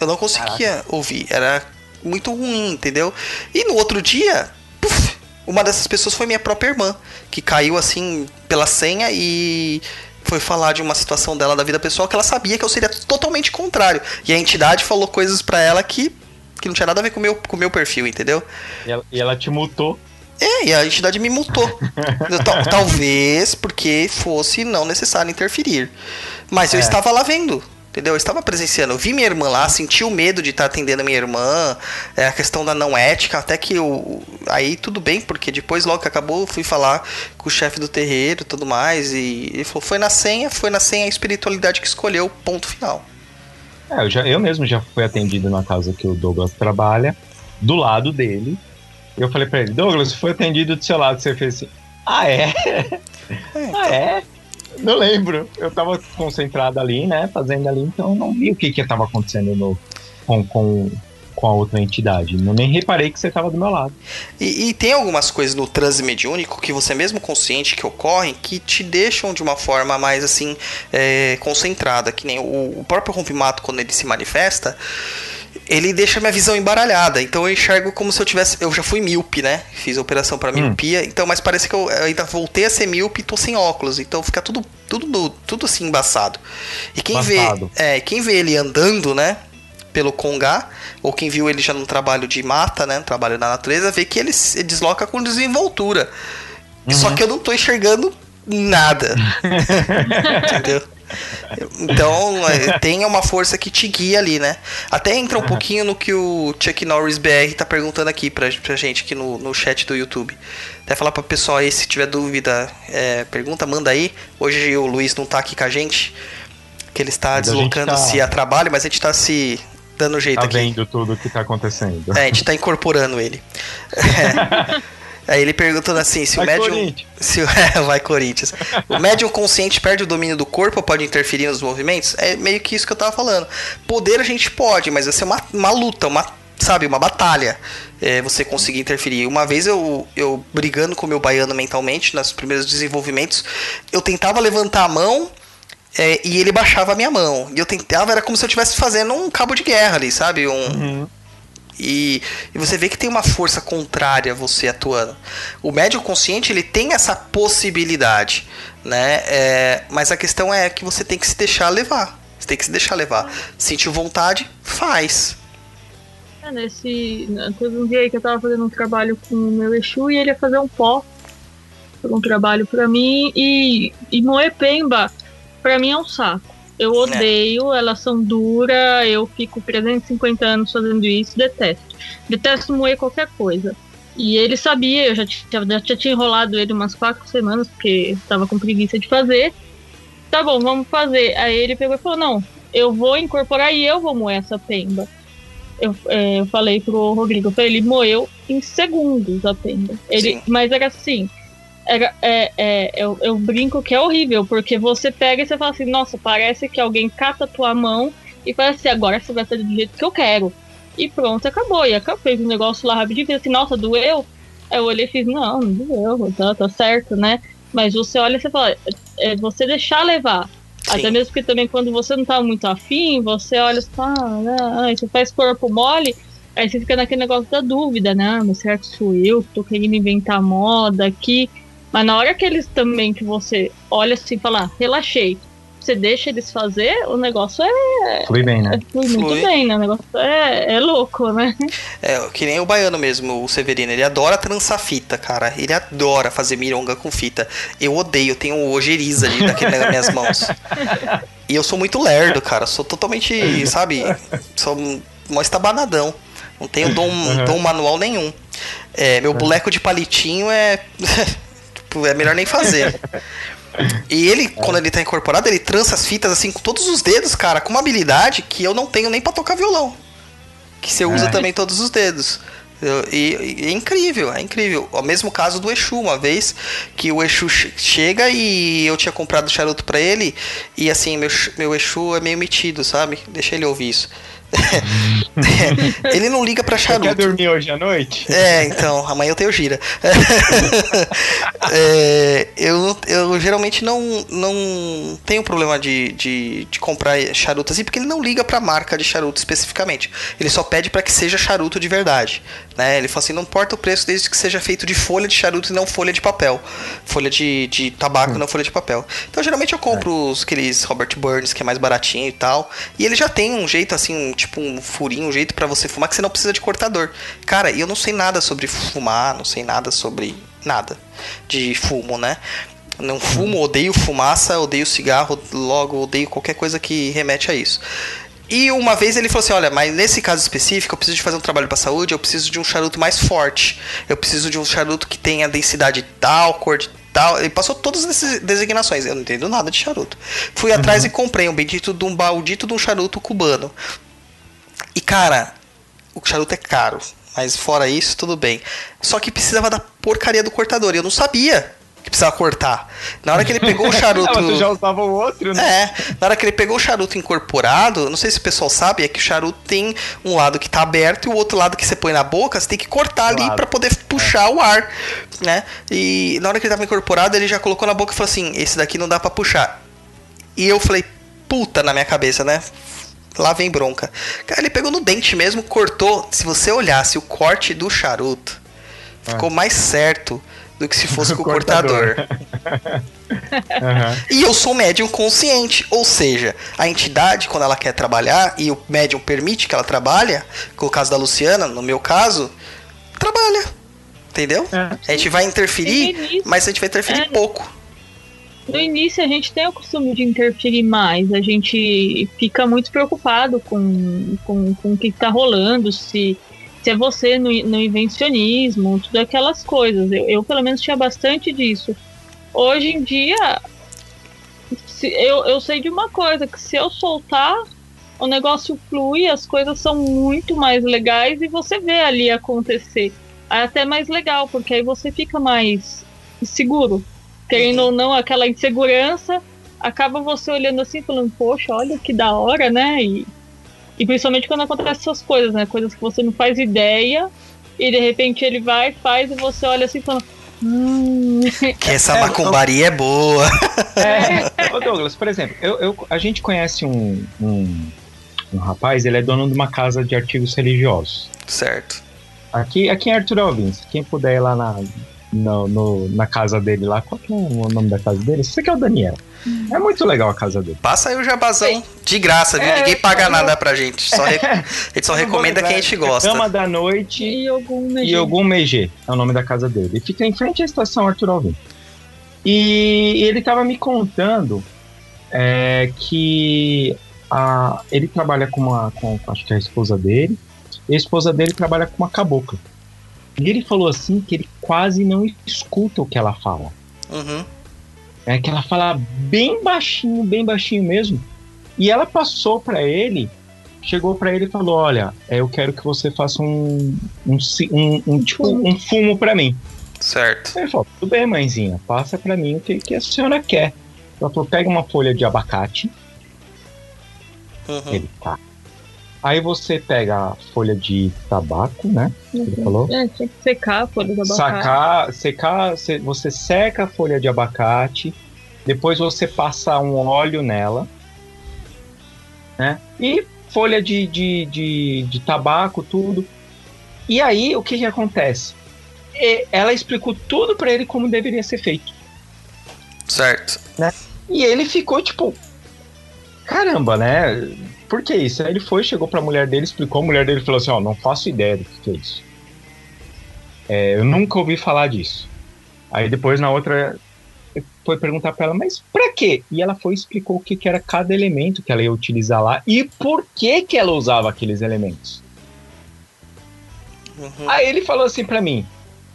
Speaker 2: Eu não conseguia Caraca. ouvir. Era muito ruim, entendeu? E no outro dia, puf, uma dessas pessoas foi minha própria irmã, que caiu assim pela senha e foi falar de uma situação dela da vida pessoal que ela sabia que eu seria totalmente contrário. E a entidade falou coisas para ela que, que não tinha nada a ver com o meu, com o meu perfil, entendeu?
Speaker 3: E ela, e ela te multou.
Speaker 2: É, e a entidade me multou. Tal, talvez porque fosse não necessário interferir. Mas eu
Speaker 3: É.
Speaker 2: estava lá vendo. Entendeu? Eu estava presenciando, eu vi minha irmã lá, senti o medo de estar atendendo a minha irmã, é, a questão da não ética, até que eu. Aí tudo bem, porque depois, logo que acabou, eu fui falar com o chefe do terreiro e tudo mais. E ele falou: foi na senha, foi na senha a espiritualidade que escolheu, ponto final.
Speaker 3: É, eu, já, eu mesmo já fui atendido na casa que o Douglas trabalha, do lado dele. E eu falei pra ele, Douglas, foi atendido do seu lado. Você fez assim, ah, é? Ah, é? Não lembro. Eu tava concentrado ali, né? Fazendo ali, então não vi o que que tava acontecendo no, com, com, com a outra entidade. Eu nem reparei que você tava do meu lado.
Speaker 2: E, e tem algumas coisas no transe mediúnico que você mesmo consciente que ocorrem que te deixam de uma forma mais assim é, concentrada, que nem o, o próprio rompimato quando ele se manifesta, ele deixa minha visão embaralhada. Então eu enxergo como se eu tivesse, eu já fui míope, né? Fiz a operação para miopia, então mas parece que eu ainda voltei a ser míope e tô sem óculos, então fica tudo tudo tudo assim embaçado. E quem vê, é, quem vê ele andando, né? pelo Congá, ou quem viu ele já no trabalho de mata, né, no trabalho na natureza, vê que ele se desloca com desenvoltura. Só que eu não tô enxergando nada. Entendeu? Então, é, tem uma força que te guia ali, né? Até entra um pouquinho no que o Chuck Norris BR tá perguntando aqui pra, pra gente aqui no, no chat do YouTube. Até falar pro pessoal aí, se tiver dúvida, é, pergunta, manda aí. Hoje o Luiz não tá aqui com a gente, que ele está deslocando-se
Speaker 3: tá-
Speaker 2: a trabalho, mas a gente tá se dando jeito
Speaker 3: Tá
Speaker 2: aqui.
Speaker 3: vendo tudo o que tá acontecendo.
Speaker 2: É, a gente tá incorporando ele. É. Aí ele perguntando assim, se
Speaker 3: Vai,
Speaker 2: o médium. Se é, vai Corinthians. O médium consciente perde o domínio do corpo pode interferir nos movimentos? É meio que isso que eu tava falando. Poder a gente pode, mas vai ser uma, uma luta, uma. Sabe, uma batalha. É, você conseguir interferir. Uma vez eu, eu brigando com o meu baiano mentalmente, nos primeiros desenvolvimentos, eu tentava levantar a mão é, e ele baixava a minha mão. E eu tentava, era como se eu estivesse fazendo um cabo de guerra ali, sabe? Um,
Speaker 3: Uhum.
Speaker 2: E, e você vê que tem uma força contrária a você atuando. O médium consciente ele tem essa possibilidade, né? É, mas a questão é que você tem que se deixar levar. Você tem que se deixar levar. Sentiu vontade, faz.
Speaker 4: É, nesse. Teve um dia aí que eu tava fazendo um trabalho com o meu Exu e ele ia fazer um pó. Um trabalho pra mim e, e pemba, pra mim é um saco. Eu odeio, elas são duras, eu fico 350 anos fazendo isso, detesto. Detesto moer qualquer coisa. E ele sabia, eu já tinha, já tinha enrolado ele umas quatro semanas, porque tava com preguiça de fazer. Tá bom, vamos fazer. Aí ele pegou e falou: Não, eu vou incorporar e eu vou moer essa pemba eu, é, eu falei pro Rodrigo, eu falei, ele moeu em segundos a penda. Ele,
Speaker 2: Sim.
Speaker 4: mas era assim. Era, é, é, eu, eu brinco que é horrível, porque você pega e você fala assim, nossa, parece que alguém cata a tua mão e fala assim, agora você vai fazer do jeito que eu quero. E pronto, acabou. E acabou, fez um negócio lá rapidinho, fez assim, nossa, doeu? Aí eu olhei e fiz, não, não doeu, tá, tá certo, né? Mas você olha e você fala, é você deixar levar.
Speaker 2: Sim.
Speaker 4: Até mesmo porque também quando você não tá muito afim, você olha e fala, ah, né, aí você faz corpo mole, aí você fica naquele negócio da dúvida, né? Ah, Mas será que sou eu que tô querendo inventar moda aqui? Mas na hora que eles também, que você olha assim e fala, ah, relaxei, você deixa eles fazer, o negócio é,
Speaker 3: Flui bem, né?
Speaker 4: é flui muito
Speaker 2: Flui.
Speaker 4: bem, né? O negócio é, é louco, né?
Speaker 2: É, que nem o baiano mesmo, o Severino. Ele adora trançar fita, cara. Ele adora fazer mironga com fita. Eu odeio, eu tenho ojeriza ali daquele nas minhas mãos. E eu sou muito lerdo, cara. Sou totalmente, sabe? Sou mó estabanadão. Não tenho dom,
Speaker 3: Uhum.
Speaker 2: dom manual nenhum. É, meu boneco de palitinho é. tipo, é melhor nem fazer. E ele, quando ele tá incorporado, ele trança as fitas assim com todos os dedos, cara, com uma habilidade que eu não tenho nem pra tocar violão. Que você usa
Speaker 3: É.
Speaker 2: também todos os dedos. E, e é incrível, é incrível. O mesmo caso do Exu, uma vez que o Exu che- chega e eu tinha comprado charuto pra ele, e assim, meu, meu Exu é meio metido, sabe? Deixa ele ouvir isso. ele não liga pra
Speaker 3: Você
Speaker 2: charuto.
Speaker 3: quer dormir hoje à noite?
Speaker 2: É, então, amanhã eu tenho gira. É, eu, eu geralmente não, não tenho problema de, de, de comprar charuto assim, porque ele não liga pra marca de charuto especificamente. Ele só pede pra que seja charuto de verdade. Né? Ele fala assim: não importa o preço desde que seja feito de folha de charuto e não folha de papel. Folha de, de tabaco e não folha de papel. Então, geralmente eu compro os, aqueles Robert Burns, que é mais baratinho e tal. E ele já tem um jeito assim, um, tipo um furinho, um jeito pra você fumar que você não precisa de cortador. Cara, e eu não sei nada sobre fumar, não sei nada sobre nada de fumo, né? Não fumo, odeio fumaça, odeio cigarro, logo odeio qualquer coisa que remete a isso. E uma vez ele falou assim: Olha, mas nesse caso específico, eu preciso de fazer um trabalho para saúde, eu preciso de um charuto mais forte. Eu preciso de um charuto que tenha densidade tal, cor de tal. Ele passou todas essas designações. Eu não entendo nada de charuto. Fui atrás e comprei um bendito de um maldito de um charuto cubano. E cara, o charuto é caro. Mas fora isso, tudo bem. Só que precisava da porcaria do cortador. E eu não sabia que precisava cortar. Na hora que ele pegou o charuto.
Speaker 3: Ah, você já usava o outro, né?
Speaker 2: É, na hora que ele pegou o charuto incorporado, não sei se o pessoal sabe, é que o charuto tem um lado que tá aberto e o outro lado que você põe na boca, você tem que cortar ali
Speaker 3: Claro.
Speaker 2: pra poder puxar o ar, né? E na hora que ele tava incorporado, ele já colocou na boca e falou assim: "Esse daqui não dá pra puxar". E eu falei: "Puta na minha cabeça, né?" Lá vem bronca. Cara, ele pegou no dente mesmo, cortou. Se você olhasse o corte do charuto, ficou mais certo do que se fosse com o cortador.
Speaker 3: Aham.
Speaker 2: E eu sou médium consciente, ou seja, a entidade, quando ela quer trabalhar e o médium permite que ela trabalhe, com o caso da Luciana, no meu caso, trabalha. Entendeu?
Speaker 3: É.
Speaker 2: A gente vai interferir, mas a gente vai interferir
Speaker 4: É.
Speaker 2: pouco.
Speaker 4: No início a gente tem o costume de interferir mais, a gente fica muito preocupado com, com, com o que está rolando, se, se é você no, no invencionismo, tudo aquelas coisas. Eu, eu, pelo menos, tinha bastante disso. Hoje em dia, se- eu, eu sei de uma coisa, que se eu soltar, o negócio flui, as coisas são muito mais legais e você vê ali acontecer. É até mais legal, porque aí você fica mais seguro querendo ou não, aquela insegurança, acaba você olhando assim, falando, poxa, olha que da hora, né? E, e principalmente quando acontecem essas coisas, né? Coisas que você não faz ideia, e de repente ele vai, faz, e você olha assim, falando, hum,
Speaker 2: Que essa
Speaker 3: É,
Speaker 2: macumbaria é boa.
Speaker 3: É, ô Douglas, por exemplo, eu, eu- a gente conhece um, um, um rapaz, ele é dono de uma casa de artigos religiosos.
Speaker 2: certo.
Speaker 3: Aqui, aqui em Arthur Alvins, quem puder ir lá na, no, no- na casa dele lá, qual que é o nome da casa dele? Você que é o Daniel. É muito legal a casa dele.
Speaker 2: Passa aí o jabazão de graça, viu?
Speaker 3: É,
Speaker 2: Ninguém paga
Speaker 3: eu-
Speaker 2: nada pra gente. Só re- A gente só recomenda quem a gente
Speaker 3: é
Speaker 2: gosta.
Speaker 3: Cama da Noite
Speaker 4: e algum
Speaker 3: e algum Megê é o nome da casa dele. E fica em frente à estação Arthur Alvim. E ele tava me contando é, que a, ele trabalha com uma, com, acho que é a esposa dele, e a esposa dele trabalha com uma cabocla. E ele falou assim que ele quase não escuta o que ela fala.
Speaker 2: Uhum.
Speaker 3: É que ela fala bem baixinho, bem baixinho mesmo. E ela passou pra ele, chegou pra ele e falou: Olha, é, eu quero que você faça um, um, um, um, tipo, um fumo pra mim.
Speaker 2: Certo.
Speaker 3: Ele falou: Tudo bem, mãezinha, passa pra mim o que, que a senhora quer. Ela falou: Pega uma folha de abacate.
Speaker 2: Uhum.
Speaker 3: Ele tá. Aí você pega a folha de tabaco, né? Ele falou.
Speaker 4: É, tinha que secar a folha da abacate.
Speaker 3: sacar, secar, se- você seca a folha de abacate, depois você passa um óleo nela, né? E folha de, de, de, de tabaco, tudo. E aí, o que que acontece? E ela explicou tudo pra ele como deveria ser feito.
Speaker 2: Certo.
Speaker 3: E ele ficou tipo, caramba, né? Por que isso? Aí ele foi, chegou pra mulher dele, explicou, a mulher dele falou assim, ó, não faço ideia do que, é isso. É, eu nunca ouvi falar disso. Aí depois na outra foi perguntar pra ela, mas pra quê? E ela foi e explicou o que, que era cada elemento que ela ia utilizar lá e por que que ela usava aqueles elementos.
Speaker 2: Uhum.
Speaker 3: Aí ele falou assim pra mim,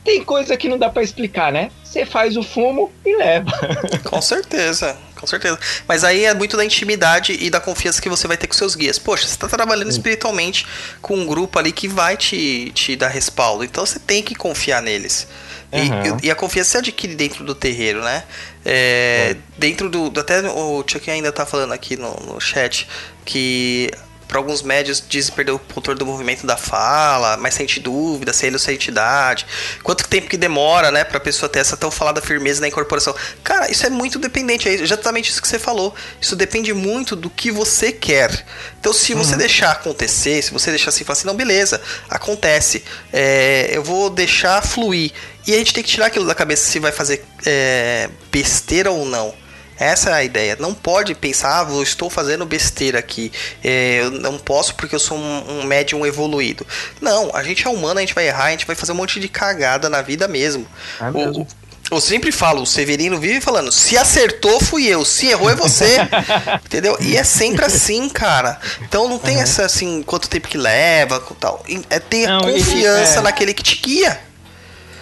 Speaker 3: tem coisa que não dá pra explicar, né? Você faz o fumo e leva.
Speaker 2: Com certeza, com certeza. Mas aí é muito da intimidade e da confiança que você vai ter com seus guias. Poxa, você está trabalhando espiritualmente com um grupo ali que vai te, te dar respaldo. Então você tem que confiar neles. E-. E, e a confiança se adquire dentro do terreiro, né? É, dentro do. Até o Chuck ainda tá falando aqui no, no chat que Para alguns médios dizem perder o controle do movimento da fala, mas sente dúvida, se ele ou se entidade. Quanto tempo que demora, né, pra pessoa ter essa tão falada firmeza na incorporação? Cara, isso é muito dependente, é exatamente isso que você falou. Isso depende muito do que você quer. Então, se você
Speaker 3: Uhum.
Speaker 2: deixar acontecer, se você deixar assim, falar assim, não, beleza, acontece. É, eu vou deixar fluir. E a gente tem que tirar aquilo da cabeça se vai fazer é, besteira ou não. Essa é a ideia. Não pode pensar, ah, eu estou fazendo besteira aqui. É, eu não posso porque eu sou um, um médium evoluído. Não, a gente é humano, a gente vai errar, a gente vai fazer um monte de cagada na vida mesmo.
Speaker 3: É
Speaker 2: O-
Speaker 3: mesmo.
Speaker 2: o- eu sempre falo, o Severino vive falando, se acertou fui eu, se errou é você. Entendeu? E é sempre assim, cara. Então não tem essa assim, quanto tempo que leva, tal. É ter
Speaker 3: Não,
Speaker 2: confiança
Speaker 3: é.
Speaker 2: naquele que te guia.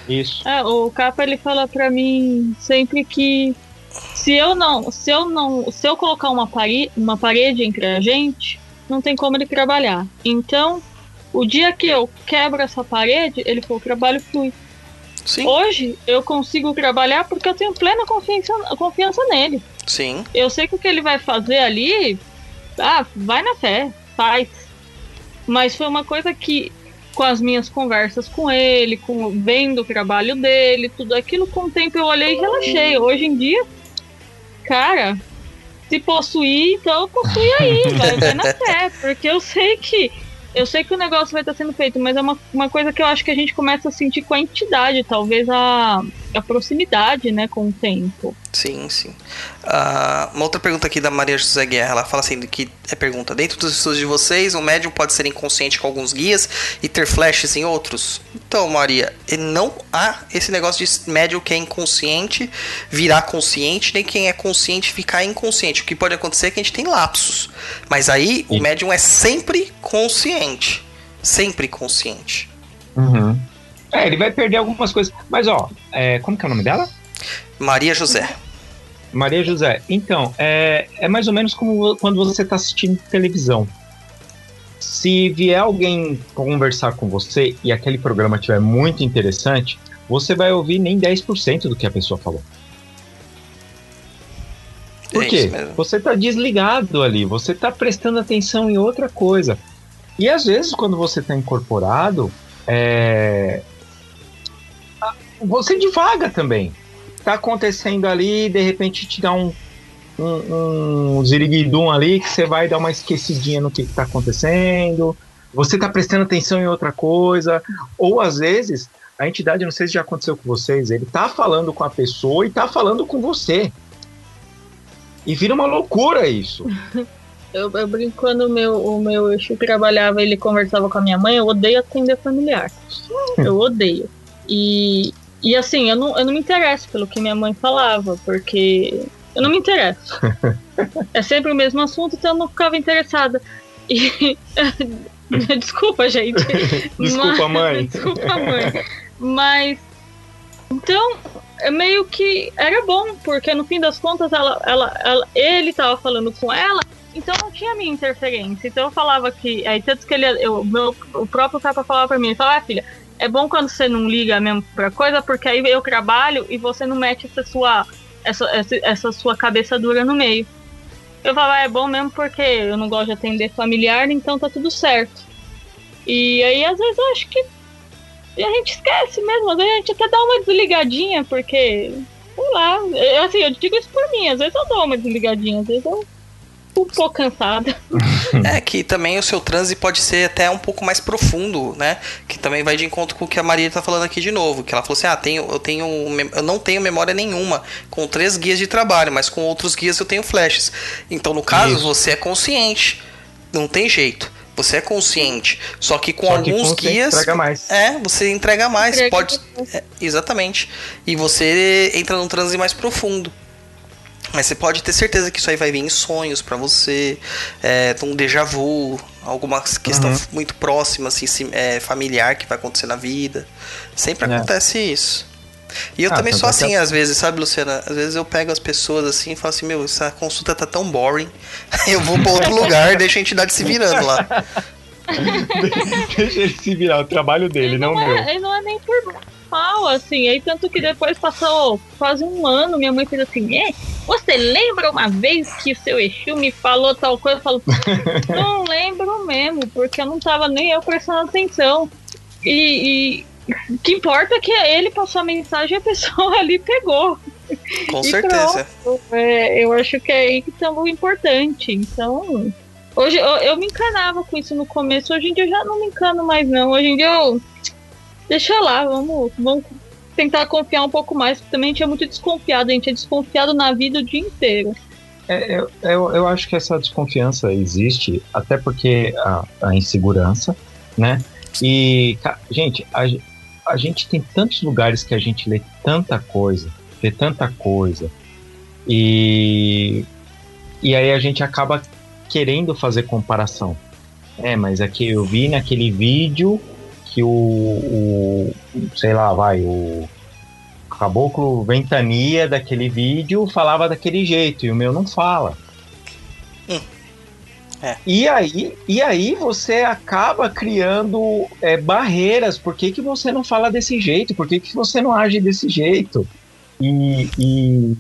Speaker 3: Isso.
Speaker 4: É, o Capa ele fala pra mim sempre que se eu não, se eu não, se eu colocar uma parede, uma parede entre a gente, não tem como ele trabalhar. Então, o dia que eu quebro essa parede, ele falou, o trabalho flui.
Speaker 2: Sim,
Speaker 4: Hoje eu consigo trabalhar porque eu tenho plena confiança, confiança nele.
Speaker 2: sim.
Speaker 4: Eu sei que o que ele vai fazer ali, ah, vai na fé, faz. Mas foi uma coisa que, com as minhas conversas com ele, com vendo o trabalho dele, tudo aquilo, com o tempo eu olhei e relaxei. Hoje em dia, cara, se possuir, então possui aí, vai, vai na fé, porque eu sei que eu sei que o negócio vai estar sendo feito, mas é uma, uma coisa que eu acho que a gente começa a sentir com a entidade, talvez a, a proximidade, né, com o tempo.
Speaker 2: Sim, sim. Ah, uma outra pergunta aqui da Maria José Guerra, ela fala assim, que é pergunta, dentro dos estudos de vocês, o médium pode ser inconsciente com alguns guias e ter flashes em outros? Então, Maria, e não há esse negócio de médium que é inconsciente virar consciente, nem quem é consciente ficar inconsciente. O que pode acontecer é que a gente tem lapsos. Mas aí, o
Speaker 3: Sim.
Speaker 2: médium é sempre consciente. Sempre consciente.
Speaker 3: Uhum. É, ele vai perder algumas coisas. Mas, ó, é, como que é o nome dela?
Speaker 2: Maria José.
Speaker 3: Maria José. Então, é, é mais ou menos como quando você está assistindo televisão. Se vier alguém conversar com você e aquele programa estiver muito interessante, você vai ouvir nem 10% do que a pessoa falou. Por
Speaker 2: É
Speaker 3: quê? Você está desligado ali, você está prestando atenção em outra coisa. E às vezes, quando você está incorporado, é, você divaga também. Tá acontecendo ali, de repente te dá um, um, um ziriguidum ali, que você vai dar uma esquecidinha no que, que tá acontecendo. Você tá prestando atenção em outra coisa. Ou às vezes, a entidade, não sei se já aconteceu com vocês, ele tá falando com a pessoa e tá falando com você. E vira uma loucura isso.
Speaker 4: Eu, eu brinco quando o meu, o meu Exu trabalhava ele conversava com a minha mãe, eu odeio atender familiar. Eu odeio. E, e assim, eu não, eu não me interesso pelo que minha mãe falava, porque eu não me interesso. É sempre o mesmo assunto, então eu não ficava interessada. E. Desculpa, gente.
Speaker 3: Desculpa, mãe.
Speaker 4: Desculpa, mãe. Mas. Então, é meio que era bom, porque no fim das contas ela, ela, ela- ele tava falando com ela, então não tinha minha interferência. Então eu falava que. Aí tanto que ele. Eu, meu, o próprio capa falava pra mim, ele falava, ah, filha, é bom quando você não liga mesmo pra coisa, porque aí eu trabalho e você não mete essa sua. Essa, essa, essa sua cabeça dura no meio. Eu falava, ah, é bom mesmo porque eu não gosto de atender familiar, então tá tudo certo. E aí, às vezes, eu acho que a gente esquece mesmo, às vezes a gente até dá uma desligadinha, porque, sei lá, eu, assim, eu digo isso por mim, às vezes eu dou uma desligadinha, às vezes eu um pouco cansada.
Speaker 2: É que também o seu transe pode ser até um pouco mais profundo, né? Que também vai de encontro com o que a Maria tá falando aqui de novo. Que ela falou assim: ah, tenho, eu, tenho, eu não tenho memória nenhuma com três guias de trabalho, mas com outros guias eu tenho flashes. Então, no caso,
Speaker 3: Isso.
Speaker 2: você é consciente. Não tem jeito. Você é consciente. Só que com
Speaker 3: Só que
Speaker 2: alguns guias.
Speaker 3: entrega mais.
Speaker 2: É, você entrega mais.
Speaker 4: Entrega
Speaker 2: pode. é, exatamente. E você entra num transe mais profundo. Mas você pode ter certeza que isso aí vai vir em sonhos pra você, é, um déjà vu, alguma questão
Speaker 3: Uhum.
Speaker 2: muito próxima, assim, sim, é, familiar que vai acontecer na vida. Sempre
Speaker 3: É.
Speaker 2: acontece isso. E eu
Speaker 3: Ah,
Speaker 2: também
Speaker 3: tanto
Speaker 2: sou
Speaker 3: é que
Speaker 2: assim,
Speaker 3: a-
Speaker 2: às vezes, sabe, Luciana? Às vezes eu pego as pessoas assim e falo assim, meu, essa consulta tá tão boring. Eu vou pra outro lugar, deixa a entidade se virando lá.
Speaker 3: Deixa ele se virar, o trabalho dele, não o meu.
Speaker 4: é, e não é nem por. Normal, assim. Aí tanto que depois passou quase um ano, minha mãe fez assim, é, você lembra uma vez que o seu Exu me falou tal coisa? Eu falo, não lembro mesmo, porque eu não tava nem eu prestando atenção. E, e o que importa é que ele passou a mensagem e a pessoa ali pegou.
Speaker 2: Com
Speaker 4: E
Speaker 2: certeza.
Speaker 4: É, eu acho que é aí que tá o importante. Então, hoje eu, eu me encanava com isso no começo, hoje em dia eu já não me encano mais, não. Hoje em dia eu. Deixa lá, vamos, vamos tentar confiar um pouco mais, porque também a gente é muito desconfiado, a gente é desconfiado na vida o dia inteiro.
Speaker 3: É, eu, eu, eu acho que essa desconfiança existe, até porque a, a insegurança, né? E, gente, a, a gente tem tantos lugares que a gente lê tanta coisa, vê tanta coisa, e, e aí a gente acaba querendo fazer comparação. É, mas aqui eu vi naquele vídeo que o, o sei lá, vai, o Caboclo Ventania daquele vídeo falava daquele jeito e o meu não fala.
Speaker 2: Hum. É.
Speaker 3: E aí, e aí você acaba criando é, barreiras. Por que, que você não fala desse jeito? Por que, que você não age desse jeito? E, e,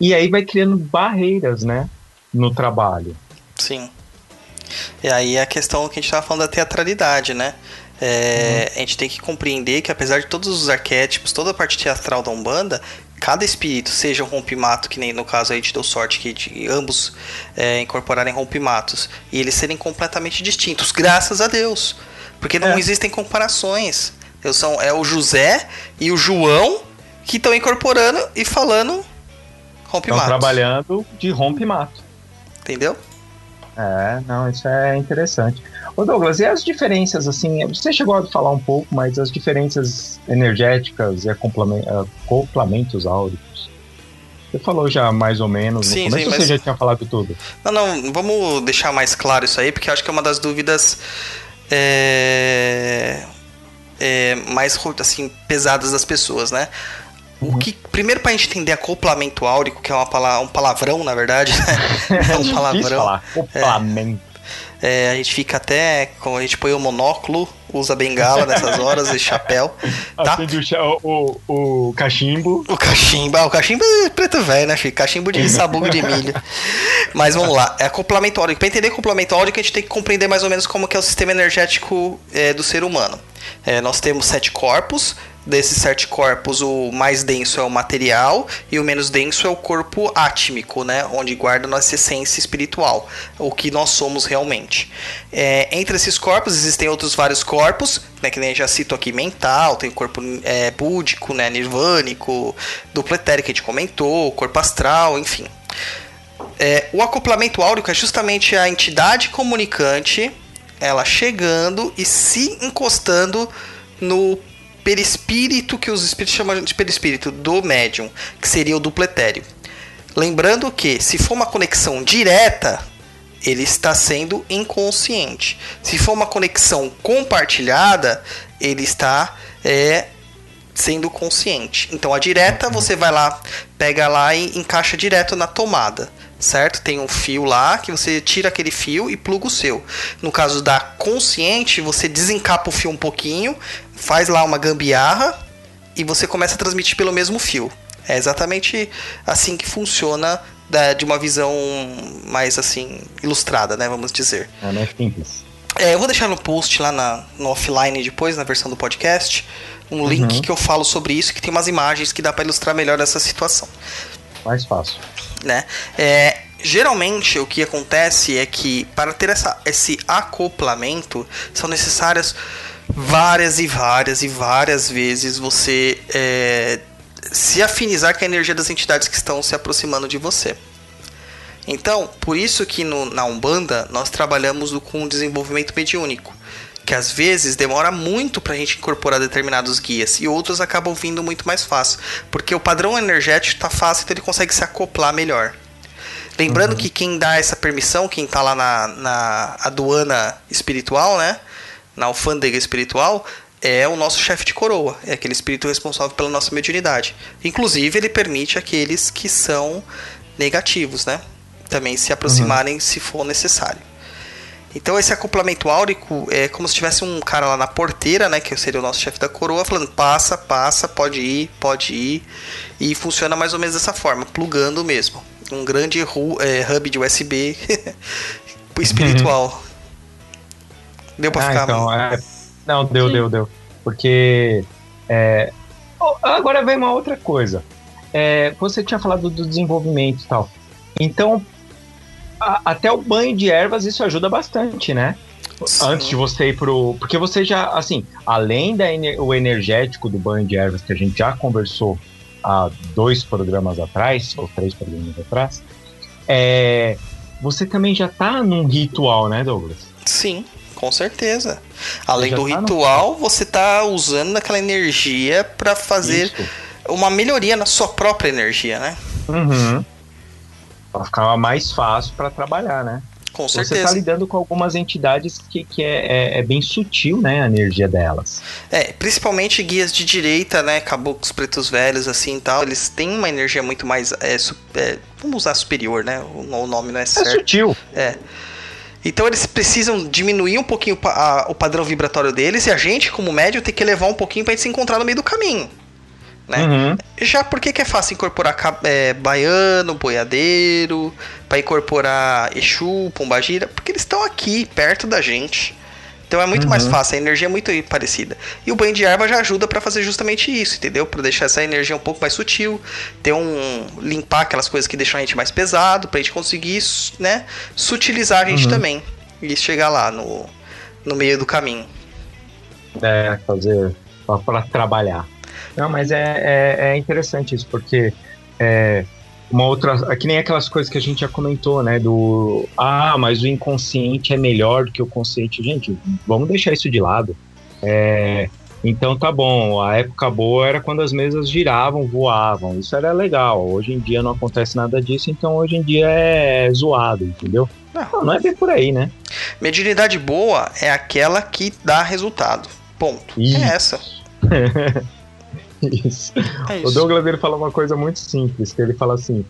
Speaker 3: e aí vai criando barreiras, né? No trabalho.
Speaker 2: Sim. E aí a questão que a gente estava falando da teatralidade, né? É, A gente tem que compreender que apesar de todos os arquétipos, toda a parte teatral da Umbanda, cada espírito, seja um rompimato, que nem no caso aí te deu sorte que de ambos é, incorporarem rompimatos, e eles serem completamente distintos, graças a Deus. Porque não
Speaker 3: É.
Speaker 2: existem comparações. Eu são, é o José e o João que estão incorporando e falando
Speaker 3: Estão
Speaker 2: rompimatos.
Speaker 3: trabalhando de rompe-mato.
Speaker 2: Entendeu?
Speaker 3: É, não, isso é interessante. Ô Douglas, e as diferenças, assim, você chegou a falar um pouco, mas as diferenças energéticas e acoplamen- acoplamentos áuricos? Você falou já mais ou menos
Speaker 2: Sim,
Speaker 3: no começo,
Speaker 2: sim,
Speaker 3: ou você
Speaker 2: mas-
Speaker 3: já tinha falado tudo?
Speaker 2: Não, não, vamos deixar mais claro isso aí, porque acho que é uma das dúvidas é, é, mais assim, pesadas das pessoas, né? O que, primeiro, pra gente entender acoplamento áurico, que é uma pala- um palavrão, na verdade, né? É um palavrão.
Speaker 3: falar, acoplamento.
Speaker 2: É, a gente fica até. A gente põe o monóculo, usa bengala nessas horas e chapéu. Tá?
Speaker 3: Acende o, o, o, cachimbo.
Speaker 2: O cachimbo, ah, o cachimbo é preto velho, né, filho? Cachimbo de sabugo de milho. Mas vamos lá, é complemento áurico. Para entender complemento áurico, a gente tem que compreender mais ou menos como que é o sistema energético é, do ser humano. É, nós temos sete corpos. Desses sete corpos, o mais denso é o material e o menos denso é o corpo átmico, né? Onde guarda nossa essência espiritual, o que nós somos realmente. É, entre esses corpos existem outros vários corpos, né? Que nem já cito aqui, mental, tem o corpo é, búdico, né? Nirvânico, duplo etérico que a gente comentou, corpo astral, enfim. É, o acoplamento áurico é justamente a entidade comunicante, ela chegando e se encostando no perispírito que os espíritos chamam de perispírito do médium, que seria o duplo etéreo. Lembrando que se for uma conexão direta, ele está sendo inconsciente. Se for uma conexão compartilhada, ele está é, sendo consciente. Então a direta você vai lá, pega lá e encaixa direto na tomada, certo? Tem um fio lá que você tira aquele fio e pluga o seu. No caso da consciente, você desencapa o fio um pouquinho, faz lá uma gambiarra e você começa a transmitir pelo mesmo fio. É exatamente assim que funciona da- de uma visão mais assim ilustrada, né? Vamos dizer.
Speaker 3: É mais simples.
Speaker 2: É, eu vou deixar no post lá na, no offline depois, na versão do podcast, um link que eu falo sobre isso, que tem umas imagens que dá para ilustrar melhor essa situação,
Speaker 3: Mais fácil.
Speaker 2: né? É, geralmente o que acontece é que para ter essa, esse acoplamento são necessárias várias e várias e várias vezes você é, se afinizar com a energia das entidades que estão se aproximando de você. Então, por isso que no- na Umbanda nós trabalhamos com o desenvolvimento mediúnico, que às vezes demora muito para a gente incorporar determinados guias e outros acabam vindo muito mais fácil, porque o padrão energético está fácil, então ele consegue se acoplar melhor. Lembrando que quem dá essa permissão, quem está lá na, na aduana espiritual, né, na alfândega espiritual, é o nosso chefe de coroa, é aquele espírito responsável pela nossa mediunidade. Inclusive, ele permite aqueles que são negativos, né? Também se aproximarem se for necessário. Então esse acoplamento áurico é como se tivesse um cara lá na porteira, né, que seria o nosso chefe da coroa, falando passa, passa, pode ir, pode ir. E funciona mais ou menos dessa forma, plugando mesmo. Um grande é, hub de USB espiritual. Deu pra
Speaker 3: Ah,
Speaker 2: ficar.
Speaker 3: então, é... Não, deu, deu, deu. Porque. é, Agora vem uma outra coisa. É, você tinha falado do desenvolvimento e tal. Então, a- até o banho de ervas isso ajuda bastante, né?
Speaker 2: Sim.
Speaker 3: Antes de você ir pro. Porque você já, assim, além da ener- o energético do banho de ervas que a gente já conversou há dois programas atrás, ou três programas atrás, é, você também já tá num ritual, né, Douglas?
Speaker 2: Sim, com certeza. Além
Speaker 3: Já
Speaker 2: do
Speaker 3: tá no-
Speaker 2: ritual, você tá usando aquela energia pra fazer
Speaker 3: Isso.
Speaker 2: uma melhoria na sua própria energia, né?
Speaker 3: Uhum. Pra ficar mais fácil para trabalhar, né?
Speaker 2: Com
Speaker 3: Você
Speaker 2: certeza.
Speaker 3: tá lidando com algumas entidades que, que é, é- é bem sutil, né? A energia delas.
Speaker 2: É, principalmente guias de direita, né? Caboclos pretos velhos, assim e tal. Eles têm uma energia muito mais. É, é, vamos usar superior, né? O, o nome não é
Speaker 3: É
Speaker 2: certo.
Speaker 3: sutil.
Speaker 2: Então eles precisam diminuir um pouquinho a- o padrão vibratório deles e a gente, como médio, tem que levar um pouquinho pra gente se encontrar no meio do caminho. Né?
Speaker 3: Uhum.
Speaker 2: Já por que, é fácil incorporar é, baiano, boiadeiro, pra incorporar Exu, Pombagira? Porque eles estão aqui, perto da gente. Então é muito mais
Speaker 3: Uhum.
Speaker 2: fácil, a energia é muito parecida. E o banho de erva já ajuda pra fazer justamente isso, entendeu? Pra deixar essa energia um pouco mais sutil, ter um limpar aquelas coisas que deixam a gente mais pesado, pra gente conseguir, né, sutilizar a gente
Speaker 3: Uhum.
Speaker 2: também e chegar lá no, no meio do caminho.
Speaker 3: É, fazer para trabalhar. Não, mas é, é, é interessante isso, porque é uma outra. é Que nem aquelas coisas que a gente já comentou, né? Do. Ah, mas o inconsciente é melhor do que o consciente. Gente, vamos deixar isso de lado. É, então tá bom, a época boa era quando as mesas giravam, voavam. Isso era legal. Hoje em dia não acontece nada disso, então hoje em dia é zoado, entendeu?
Speaker 2: Não.
Speaker 3: Não, não é bem por aí, né?
Speaker 2: Mediunidade boa é aquela que dá resultado. Ponto.
Speaker 3: Isso.
Speaker 2: É essa.
Speaker 3: Isso.
Speaker 2: É
Speaker 3: O. Douglas ele fala uma coisa muito simples, que ele fala assim: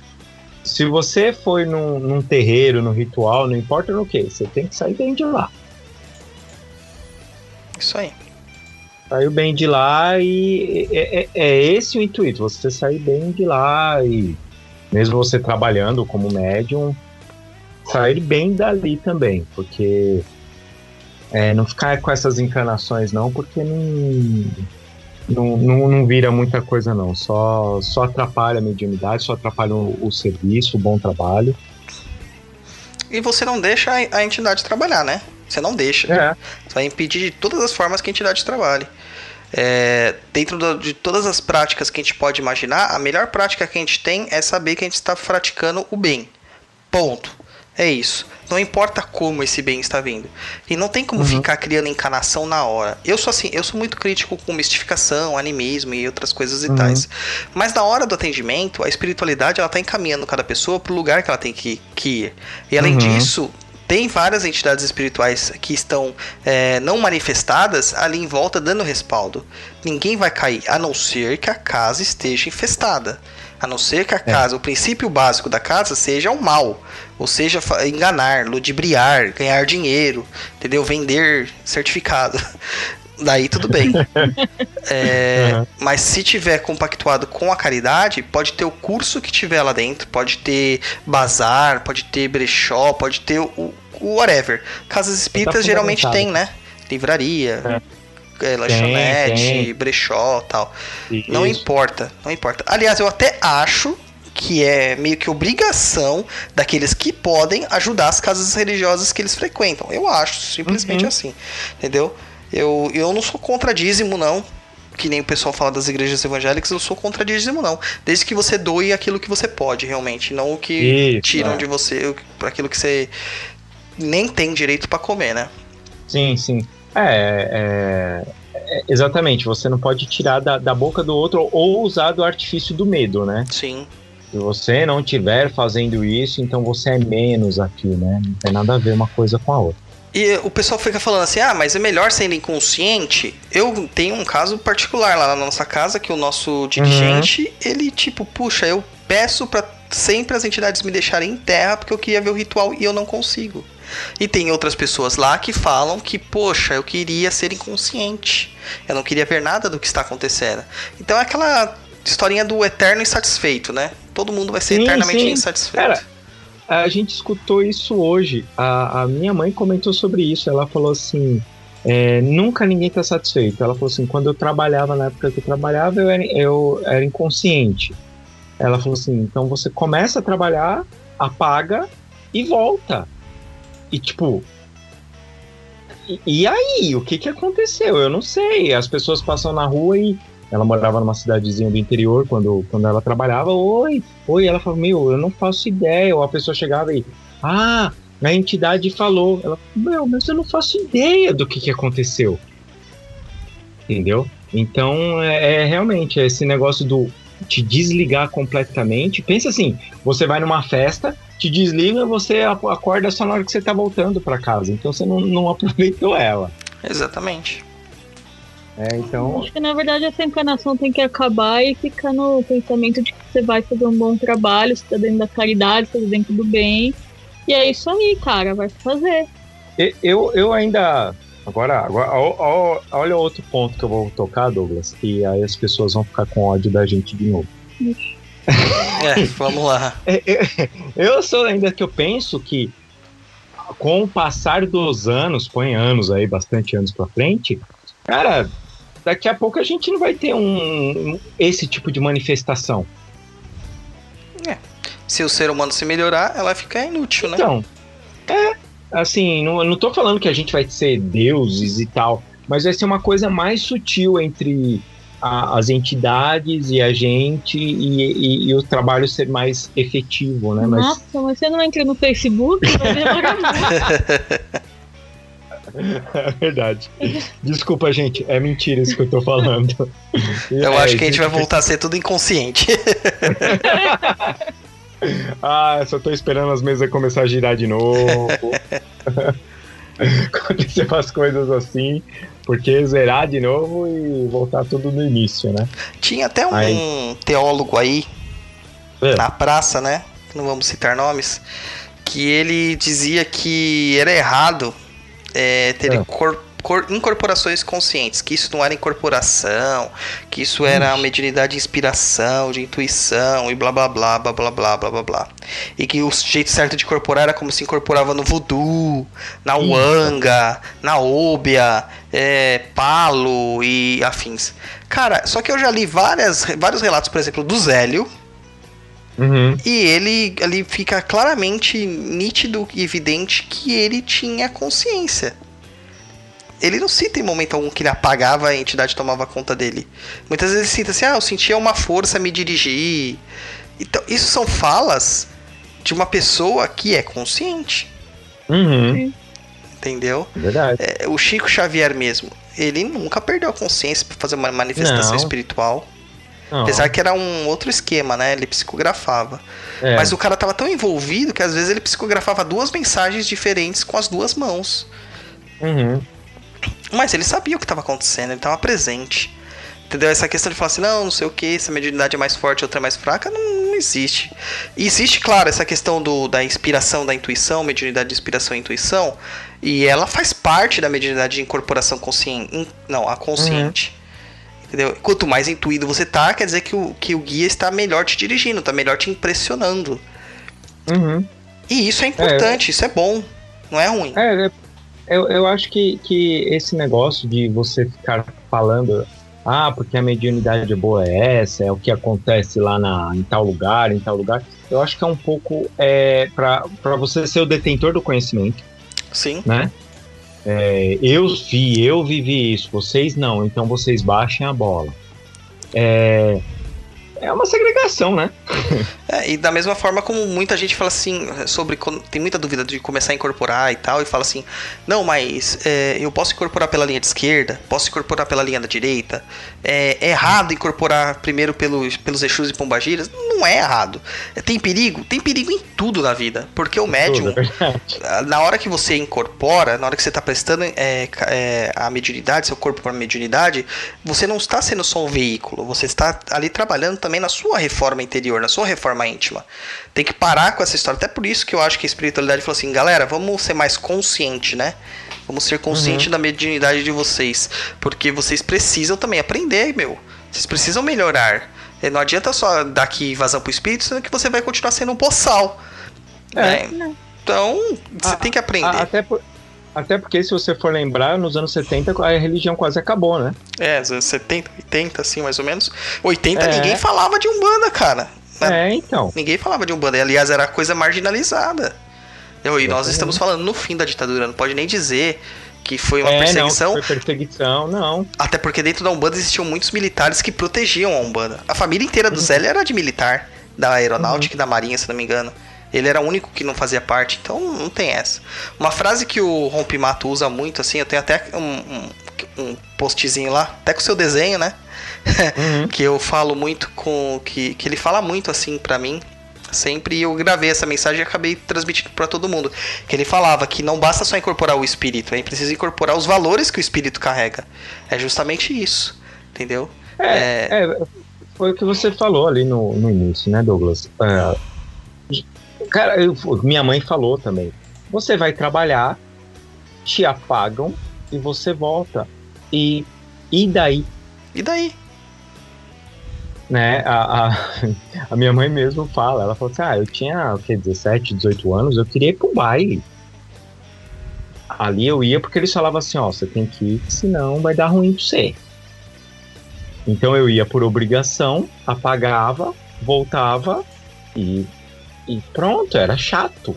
Speaker 3: se você foi num, num terreiro, num ritual, não importa no que, você tem que sair bem de lá.
Speaker 2: Isso aí.
Speaker 3: Saiu bem de lá e é, é- é esse o intuito, você sair bem de lá e mesmo você trabalhando como médium, sair bem dali também, porque é, não ficar com essas encarnações não, porque não, não, não, não vira muita coisa não, só, só atrapalha a mediunidade, só atrapalha o, o serviço, o bom trabalho.
Speaker 2: E você não deixa a, entidade trabalhar, né? Você não deixa.
Speaker 3: É,
Speaker 2: Você vai impedir de todas as formas que a entidade trabalhe. É, dentro do- de todas as práticas que a gente pode imaginar, a melhor prática que a gente tem é saber que a gente está praticando o bem. Ponto. É isso. Não importa como esse bem está vindo. E não tem como
Speaker 3: Uhum.
Speaker 2: ficar criando encarnação na hora. Eu sou assim, eu sou muito crítico com mistificação, animismo e outras coisas e
Speaker 3: Uhum.
Speaker 2: tais. Mas na hora do atendimento, a espiritualidade ela tá encaminhando cada pessoa pro lugar que ela tem que, que ir. E além
Speaker 3: Uhum.
Speaker 2: disso, tem várias entidades espirituais que estão é, não manifestadas ali em volta dando respaldo. Ninguém vai cair, a não ser que a casa esteja infestada. A não ser que a casa, o princípio básico da casa seja o mal. Ou seja, enganar, ludibriar, ganhar dinheiro, entendeu? Vender certificado. Daí tudo bem. É,
Speaker 3: Uhum.
Speaker 2: Mas se tiver compactuado com a caridade, pode ter o curso que tiver lá dentro, pode ter bazar, pode ter brechó, pode ter o, o whatever. Casas espíritas geralmente tem, né? Livraria, é, lanchonete,
Speaker 3: tem.
Speaker 2: brechó tal. Não
Speaker 3: Isso.
Speaker 2: importa, não importa. Aliás, eu até acho que é meio que obrigação daqueles que podem ajudar as casas religiosas que eles frequentam. Eu acho, simplesmente
Speaker 3: Uhum.
Speaker 2: assim. Entendeu? Eu, eu não sou contra dízimo, não. Que nem o pessoal fala das igrejas evangélicas, eu sou contra dízimo, não. Desde que você doe aquilo que você pode, realmente. Não o que
Speaker 3: Isso,
Speaker 2: tiram
Speaker 3: é.
Speaker 2: de você, para aquilo que você nem tem direito para comer, né?
Speaker 3: Sim, sim. É, é- é- exatamente. Você não pode tirar da, da boca do outro ou usar do artifício do medo, né?
Speaker 2: Sim.
Speaker 3: Se você não estiver fazendo isso, então você é menos aqui, né? Não tem nada a ver uma coisa com a outra.
Speaker 2: E o pessoal fica falando assim, ah, mas é melhor sendo inconsciente. Eu tenho um caso particular lá na nossa casa, que o nosso dirigente, ele tipo, puxa, eu peço pra sempre as entidades me deixarem em terra porque eu queria ver o ritual e eu não consigo. E tem outras pessoas lá que falam que, poxa, eu queria ser inconsciente. Eu não queria ver nada do que está acontecendo. Então é aquela historinha do eterno insatisfeito, né? Todo mundo vai ser
Speaker 3: Sim,
Speaker 2: eternamente
Speaker 3: sim.
Speaker 2: insatisfeito.
Speaker 3: Cara, a gente escutou isso hoje. A, a minha mãe comentou sobre isso. Ela falou assim: é, nunca ninguém está satisfeito. Ela falou assim: quando eu trabalhava, na época que eu trabalhava, eu era, eu era inconsciente. Ela falou assim: então você começa a trabalhar, apaga e volta. E tipo. E, aí? O que que aconteceu? Eu não sei. As pessoas passam na rua e. Ela morava numa cidadezinha do interior quando, quando ela trabalhava. Oi, oi. Ela falou: Meu, eu não faço ideia. Ou a pessoa chegava e. Ah, a entidade falou. Ela Meu, mas eu não faço ideia do que, que aconteceu. Entendeu? Então, é, é realmente esse negócio do te desligar completamente. Pensa assim: você vai numa festa, te desliga, você a- acorda só na hora que você tá voltando para casa. Então você não, não aproveitou ela.
Speaker 2: Exatamente.
Speaker 3: É, então.
Speaker 4: Acho que na verdade essa encarnação tem que acabar e ficar no pensamento de que você vai fazer um bom trabalho, você tá dentro da caridade, você tá dentro do bem. E é isso aí, cara, vai fazer.
Speaker 3: E- Eu, eu ainda. Agora, agora ó- ó- olha outro ponto que eu vou tocar, Douglas, que aí as pessoas vão ficar com ódio da gente de novo.
Speaker 2: É, vamos lá.
Speaker 3: É, é, Eu sou ainda que eu penso que com o passar dos anos, põe anos aí, bastante anos pra frente, cara, daqui a pouco a gente não vai ter um esse tipo de manifestação.
Speaker 2: Se o ser humano se melhorar, ela fica inútil, né?
Speaker 3: Então, é, assim, não, não tô falando que a gente vai ser deuses e tal, mas vai ser uma coisa mais sutil entre a- as entidades e a gente e, e- e o trabalho ser mais efetivo, né? Mas
Speaker 4: Nossa, mas você não entra no Facebook?
Speaker 3: É verdade. Desculpa, gente, é mentira isso que eu tô falando.
Speaker 2: Eu
Speaker 3: É,
Speaker 2: acho que a gente vai voltar a ser tudo inconsciente.
Speaker 3: Ah, eu só tô esperando as mesas começar a girar de novo. Acontecer umas coisas assim, porque zerar de novo e voltar tudo no início, né?
Speaker 2: Tinha até um
Speaker 3: Aí.
Speaker 2: teólogo aí
Speaker 3: É.
Speaker 2: na praça, né? Não vamos citar nomes. Que ele dizia que era errado é, ter
Speaker 3: É.
Speaker 2: cor- incorporações conscientes, que isso não era incorporação, que isso era uma mediunidade de inspiração, de intuição e blá blá blá blá blá blá blá blá blá. E que o jeito certo de incorporar era como se incorporava no voodoo, na wanga, na óbia, é, palo e afins. Cara, só que eu já li várias, vários relatos, por exemplo, do Zélio,
Speaker 3: Uhum.
Speaker 2: e ele ali fica claramente nítido e evidente que ele tinha consciência. Ele não cita em momento algum que ele apagava a entidade tomava conta dele. Muitas vezes ele cita assim: ah, eu sentia uma força me dirigir. Então, isso são falas de uma pessoa que é consciente,
Speaker 3: Uhum.
Speaker 2: entendeu?
Speaker 3: Verdade.
Speaker 2: É, o Chico Xavier mesmo, ele nunca perdeu a consciência para fazer uma manifestação
Speaker 3: Não.
Speaker 2: espiritual.
Speaker 3: Não,
Speaker 2: Apesar que era um outro esquema, né? Ele psicografava.
Speaker 3: é.
Speaker 2: Mas o cara tava tão envolvido que às vezes ele psicografava duas mensagens diferentes com as duas mãos.
Speaker 3: Uhum.
Speaker 2: Mas ele sabia o que estava acontecendo, ele estava presente. Entendeu? Essa questão de falar assim, não, não sei o que, essa mediunidade é mais forte, outra é mais fraca, não, não existe. E existe, claro, essa questão do, da inspiração, da intuição, mediunidade de inspiração e intuição, e ela faz parte da mediunidade de incorporação consciente. in- Não, a consciente. Entendeu? Quanto mais intuído você tá, quer dizer que o, que o guia está melhor te dirigindo, está melhor te impressionando.
Speaker 3: Uhum.
Speaker 2: E isso é importante, isso é bom, não é ruim.
Speaker 3: É, é, eu, eu acho que, que esse negócio de você ficar falando, ah, porque a mediunidade boa é essa, é o que acontece lá na, em tal lugar, em tal lugar, eu acho que é um pouco é, para você ser o detentor do conhecimento,
Speaker 2: Sim.
Speaker 3: né? É, eu vi, eu vivi isso, vocês não, então vocês baixem a bola. É, é uma segregação, né?
Speaker 2: É, e da mesma forma como muita gente fala assim, sobre. Tem muita dúvida de começar a incorporar e tal, e fala assim: não, mas é, eu posso incorporar pela linha de esquerda, posso incorporar pela linha da direita. É, é errado incorporar primeiro pelos, pelos Exus e Pombagiras? Não é errado. Tem perigo? Tem perigo em tudo na vida. Porque o médium,
Speaker 3: é
Speaker 2: na hora que você incorpora, na hora que você está prestando é, é, a mediunidade, seu corpo para a mediunidade, você não está sendo só um veículo, você está ali trabalhando também na sua reforma interior, na sua reforma íntima. Tem que parar com essa história. Até por isso que eu acho que a espiritualidade falou assim, galera, vamos ser mais consciente, né? Vamos ser consciente da mediunidade de vocês. Porque vocês precisam também aprender, meu. Vocês precisam melhorar. E Não adianta só dar aqui vazão pro espírito, sendo que você vai continuar sendo um boçal.
Speaker 3: É.
Speaker 2: né? Então, você
Speaker 3: Ah,
Speaker 2: tem que aprender.
Speaker 3: A- Até, por- até porque, se você for lembrar, nos anos 70 a religião quase acabou, né?
Speaker 2: É, nos anos 70, 80, assim, mais ou menos. 80,
Speaker 3: É.
Speaker 2: ninguém falava de Umbanda, cara. Né?
Speaker 3: É, então.
Speaker 2: Ninguém falava de Umbanda. E, aliás, era coisa marginalizada. E nós estamos falando no fim da ditadura. Não pode nem dizer que foi uma
Speaker 3: é,
Speaker 2: perseguição.
Speaker 3: Não, foi perseguição, não.
Speaker 2: Até porque dentro da Umbanda existiam muitos militares que protegiam a Umbanda. A família inteira do Zélio era de militar, da aeronáutica e da marinha, se não me engano. Ele era o único que não fazia parte, então não tem essa. Uma frase que o Rompimato usa muito, assim, eu tenho até um, um, um postzinho lá, até com o seu desenho, né?
Speaker 3: Uhum.
Speaker 2: que eu falo muito com. Que, que ele fala muito assim pra mim. Sempre e eu gravei essa mensagem e acabei transmitindo pra todo mundo. Que ele falava que não basta só incorporar o espírito, é preciso incorporar os valores que o espírito carrega. É justamente isso. Entendeu?
Speaker 3: É, é, foi o que você falou ali no, no início, né, Douglas? É, cara, eu- minha mãe falou também. Você vai trabalhar, te apagam e você volta. E, e daí?
Speaker 2: E daí?
Speaker 3: né, a, a, a minha mãe mesmo fala, ela falou assim, ah, eu tinha, o que, 17, 18 anos, eu queria ir pro baile. Ali eu ia porque eles falavam assim, ó, você tem que ir, senão vai dar ruim pra você. Então eu ia por obrigação, apagava, voltava e, e pronto, era chato.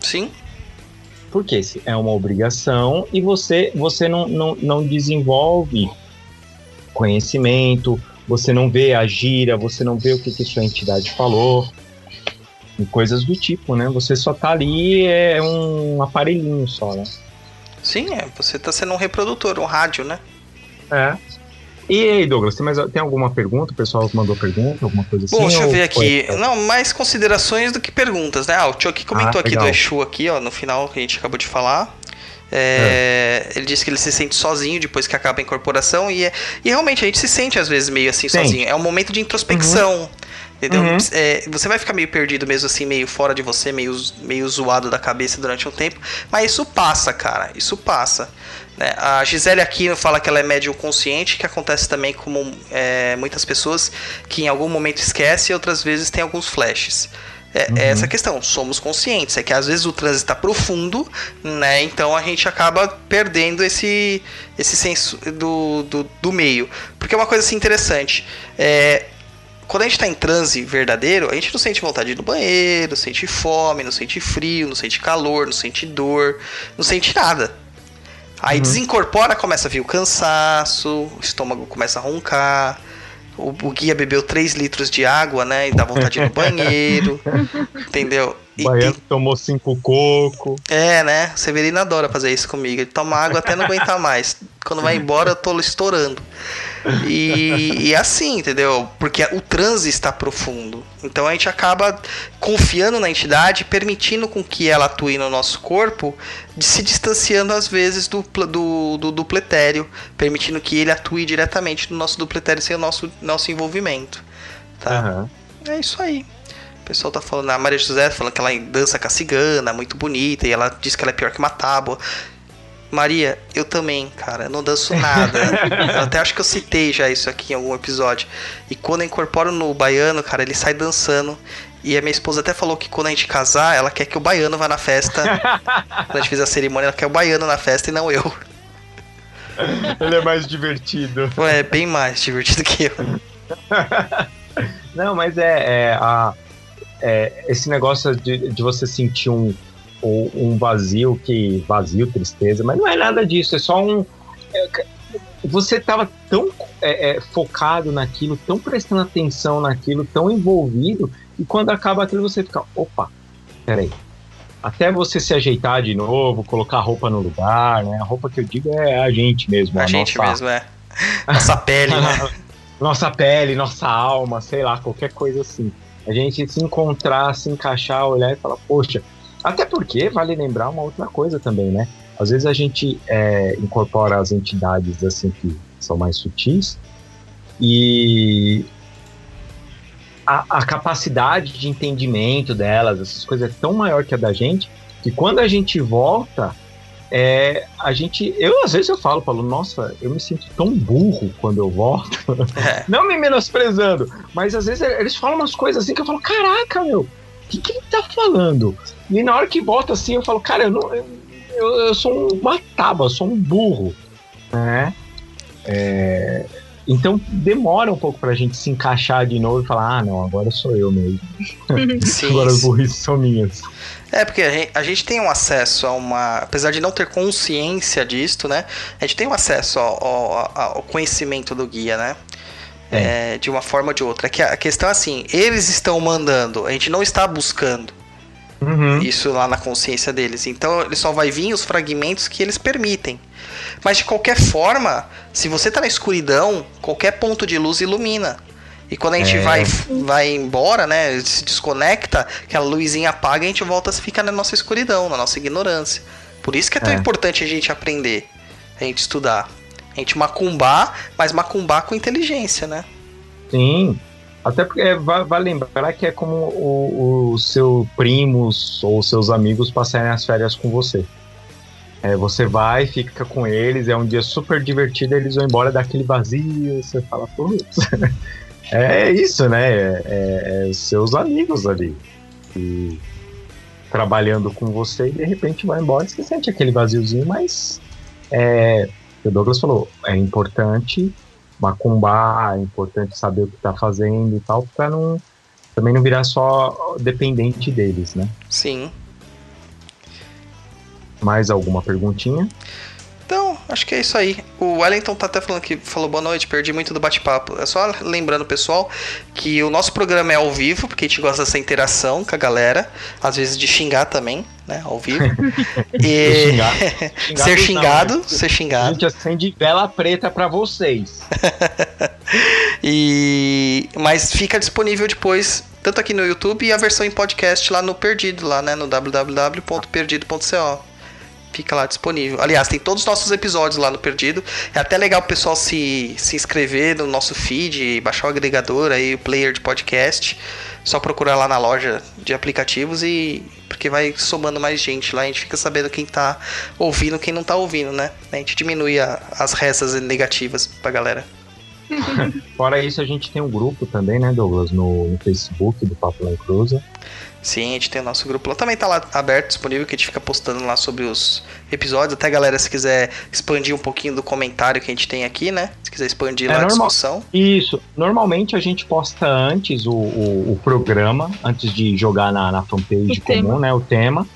Speaker 2: Sim.
Speaker 3: Porque é uma obrigação e você, você não, não, não desenvolve conhecimento, você não vê a gira, você não vê o que, que sua entidade falou, e coisas do tipo, né? Você só tá ali, é um aparelhinho só, né?
Speaker 2: Sim, é. Você tá sendo um reprodutor, um rádio, né?
Speaker 3: É. E aí, Douglas, tem, mais, tem alguma pergunta? O pessoal mandou pergunta, alguma coisa assim?
Speaker 2: Bom, deixa eu ver
Speaker 3: foi-
Speaker 2: aqui. Não, mais considerações do que perguntas, né? Ah, o Chuck comentou
Speaker 3: Ah,
Speaker 2: aqui do. Exu aqui, ó, no final que a gente acabou de falar. É, Ele disse que ele se sente sozinho depois que acaba a incorporação e, é- e realmente a gente se sente às vezes meio assim
Speaker 3: Sente.
Speaker 2: sozinho. É um momento de introspecção. Entendeu?
Speaker 3: Uhum.
Speaker 2: É, você vai ficar meio perdido mesmo assim, meio fora de você, meio, meio zoado da cabeça durante um tempo. Mas isso passa, cara. Isso passa. Né? A Gisele Aquino fala que ela é médium consciente, que acontece também com é, muitas pessoas que em algum momento esquece e outras vezes tem alguns flashes. É, é essa a questão, somos conscientes. É que às vezes o trânsito está profundo, né? Então a gente acaba perdendo esse, esse senso do, do, do meio. Porque é uma coisa assim interessante. É, quando a gente tá em transe verdadeiro, a gente não sente vontade de ir no banheiro, não sente fome, não sente frio, não sente calor, não sente dor, não sente nada. Aí desincorpora, começa a vir o cansaço, o estômago começa a roncar, o, o guia bebeu 3 litros de água, né? E dá vontade de ir no banheiro, entendeu?
Speaker 3: O
Speaker 2: E-
Speaker 3: baiano tomou cinco coco.
Speaker 2: é, né? Severino adora fazer isso comigo. Ele toma água até não aguentar mais. Quando vai embora, eu tô estourando. E, e assim, entendeu? Porque o transe está profundo. Então a gente acaba confiando na entidade, permitindo com que ela atue no nosso corpo, de se distanciando às vezes do, do, do dupletério, permitindo que ele atue diretamente no nosso dupletério sem o nosso, nosso envolvimento. Tá?
Speaker 3: Aham.
Speaker 2: É isso aí. O pessoal tá falando, a Maria José falando que ela dança com a cigana, muito bonita, e ela diz que ela é pior que uma tábua. Maria, eu também, cara, eu não danço nada. eu até acho que eu citei já isso aqui em algum episódio. E quando eu incorporo no baiano, cara, ele sai dançando. E a minha esposa até falou que quando a gente casar, ela quer que o baiano vá na festa. quando a gente fizer a cerimônia, ela quer o baiano na festa e não eu.
Speaker 3: Ele é mais divertido.
Speaker 2: É bem mais divertido que eu.
Speaker 3: Não, mas é, é, a, é, esse negócio de, de você sentir um, um vazio que vazio, tristeza, mas não é nada disso, é só um. é, você estava tão é, é, focado naquilo, tão prestando atenção naquilo, tão envolvido, e quando acaba aquilo você fica, opa, peraí. Até você se ajeitar de novo, colocar a roupa no lugar, né? A roupa que eu digo é a gente mesmo.
Speaker 2: A gente
Speaker 3: nossa,
Speaker 2: mesmo, é. Nossa pele, né?
Speaker 3: nossa pele, nossa alma, sei lá, qualquer coisa assim. A gente se encontrar, se encaixar, olhar e falar, poxa. Até porque vale lembrar uma outra coisa também, né? Às vezes a gente é, incorpora as entidades assim que são mais sutis e a, a capacidade de entendimento delas, essas coisas é tão maior que a da gente, que quando a gente volta, é, a gente. Eu, às vezes, eu falo, falo, nossa, eu me sinto tão burro quando eu volto.
Speaker 2: É.
Speaker 3: Não me menosprezando, mas às vezes eles falam umas coisas assim que eu falo, caraca, meu, o que, que ele tá falando? E na hora que volta assim, eu falo, cara, eu, não, eu, eu sou uma tábua, eu sou um burro. Né? É, então demora um pouco pra gente se encaixar de novo e falar, ah, não, agora sou eu mesmo.
Speaker 2: Sim,
Speaker 3: agora as burrices são minhas.
Speaker 2: É, porque a gente, a gente tem um acesso a uma. Apesar de não ter consciência disto, né? A gente tem um acesso ao, ao- ao conhecimento do guia, né? É, de uma forma ou de outra. É que a questão é assim: eles estão mandando, a gente não está buscando
Speaker 3: Uhum.
Speaker 2: isso lá na consciência deles. Então ele só vai vir os fragmentos que eles permitem. Mas de qualquer forma, se você tá na escuridão, qualquer ponto de luz ilumina. E quando a gente
Speaker 3: É.
Speaker 2: vai, vai embora, né, se desconecta, aquela luzinha apaga e a gente volta a ficar na nossa escuridão, na nossa ignorância. Por isso que é tão
Speaker 3: É.
Speaker 2: importante a gente aprender, a gente estudar. A gente macumbar, mas macumbar com inteligência, né?
Speaker 3: Sim. Até porque é, vai, vai lembrar que é como o, o seu primos ou seus amigos passarem as férias com você. É, você vai, fica com eles, é um dia super divertido, eles vão embora daquele vazio, você fala, putz. É isso, né? É, é- é seus amigos ali. E trabalhando com você e de repente vai embora e você sente aquele vaziozinho, mas é, o Douglas falou, é importante macumbar, é importante saber o que tá fazendo e tal, pra não também não virar só dependente deles, né?
Speaker 2: Sim.
Speaker 3: Mais alguma perguntinha?
Speaker 2: Acho que é isso aí. O Wellington tá até falando que falou boa noite, perdi muito do bate-papo. É só lembrando, pessoal, que o nosso programa é ao vivo, porque a gente gosta dessa interação com a galera, às vezes de xingar também, né, ao vivo. E
Speaker 3: Xingar.
Speaker 2: ser
Speaker 3: não,
Speaker 2: xingado,
Speaker 3: né?
Speaker 2: ser
Speaker 3: A
Speaker 2: xingado.
Speaker 3: gente acende vela preta pra vocês.
Speaker 2: E mas fica disponível depois tanto aqui no YouTube e a versão em podcast lá no Perdido, lá, né, no www.perdido.co. Fica lá disponível. Aliás, tem todos os nossos episódios lá no Perdido. É até legal o pessoal se, se inscrever no nosso feed, baixar o agregador aí, o player de podcast. Só procurar lá na loja de aplicativos e. Porque vai somando mais gente lá, a gente fica sabendo quem tá ouvindo quem não tá ouvindo, né? A gente diminui a- as rezas negativas pra galera.
Speaker 3: Fora isso, a gente tem um grupo também, né, Douglas, no, no Facebook do Papo Lá Cruza.
Speaker 2: Sim, a gente tem o nosso grupo lá. Também tá lá aberto, disponível, que a gente fica postando lá sobre os episódios. Até galera, se quiser expandir um pouquinho do comentário que a gente tem aqui, né? Se quiser expandir
Speaker 3: É
Speaker 2: lá a
Speaker 3: normal.
Speaker 2: discussão.
Speaker 3: Isso. Normalmente a gente posta antes o, o, o programa, antes de jogar na, na fanpage
Speaker 4: O
Speaker 3: comum,
Speaker 4: tema.
Speaker 3: né? O tema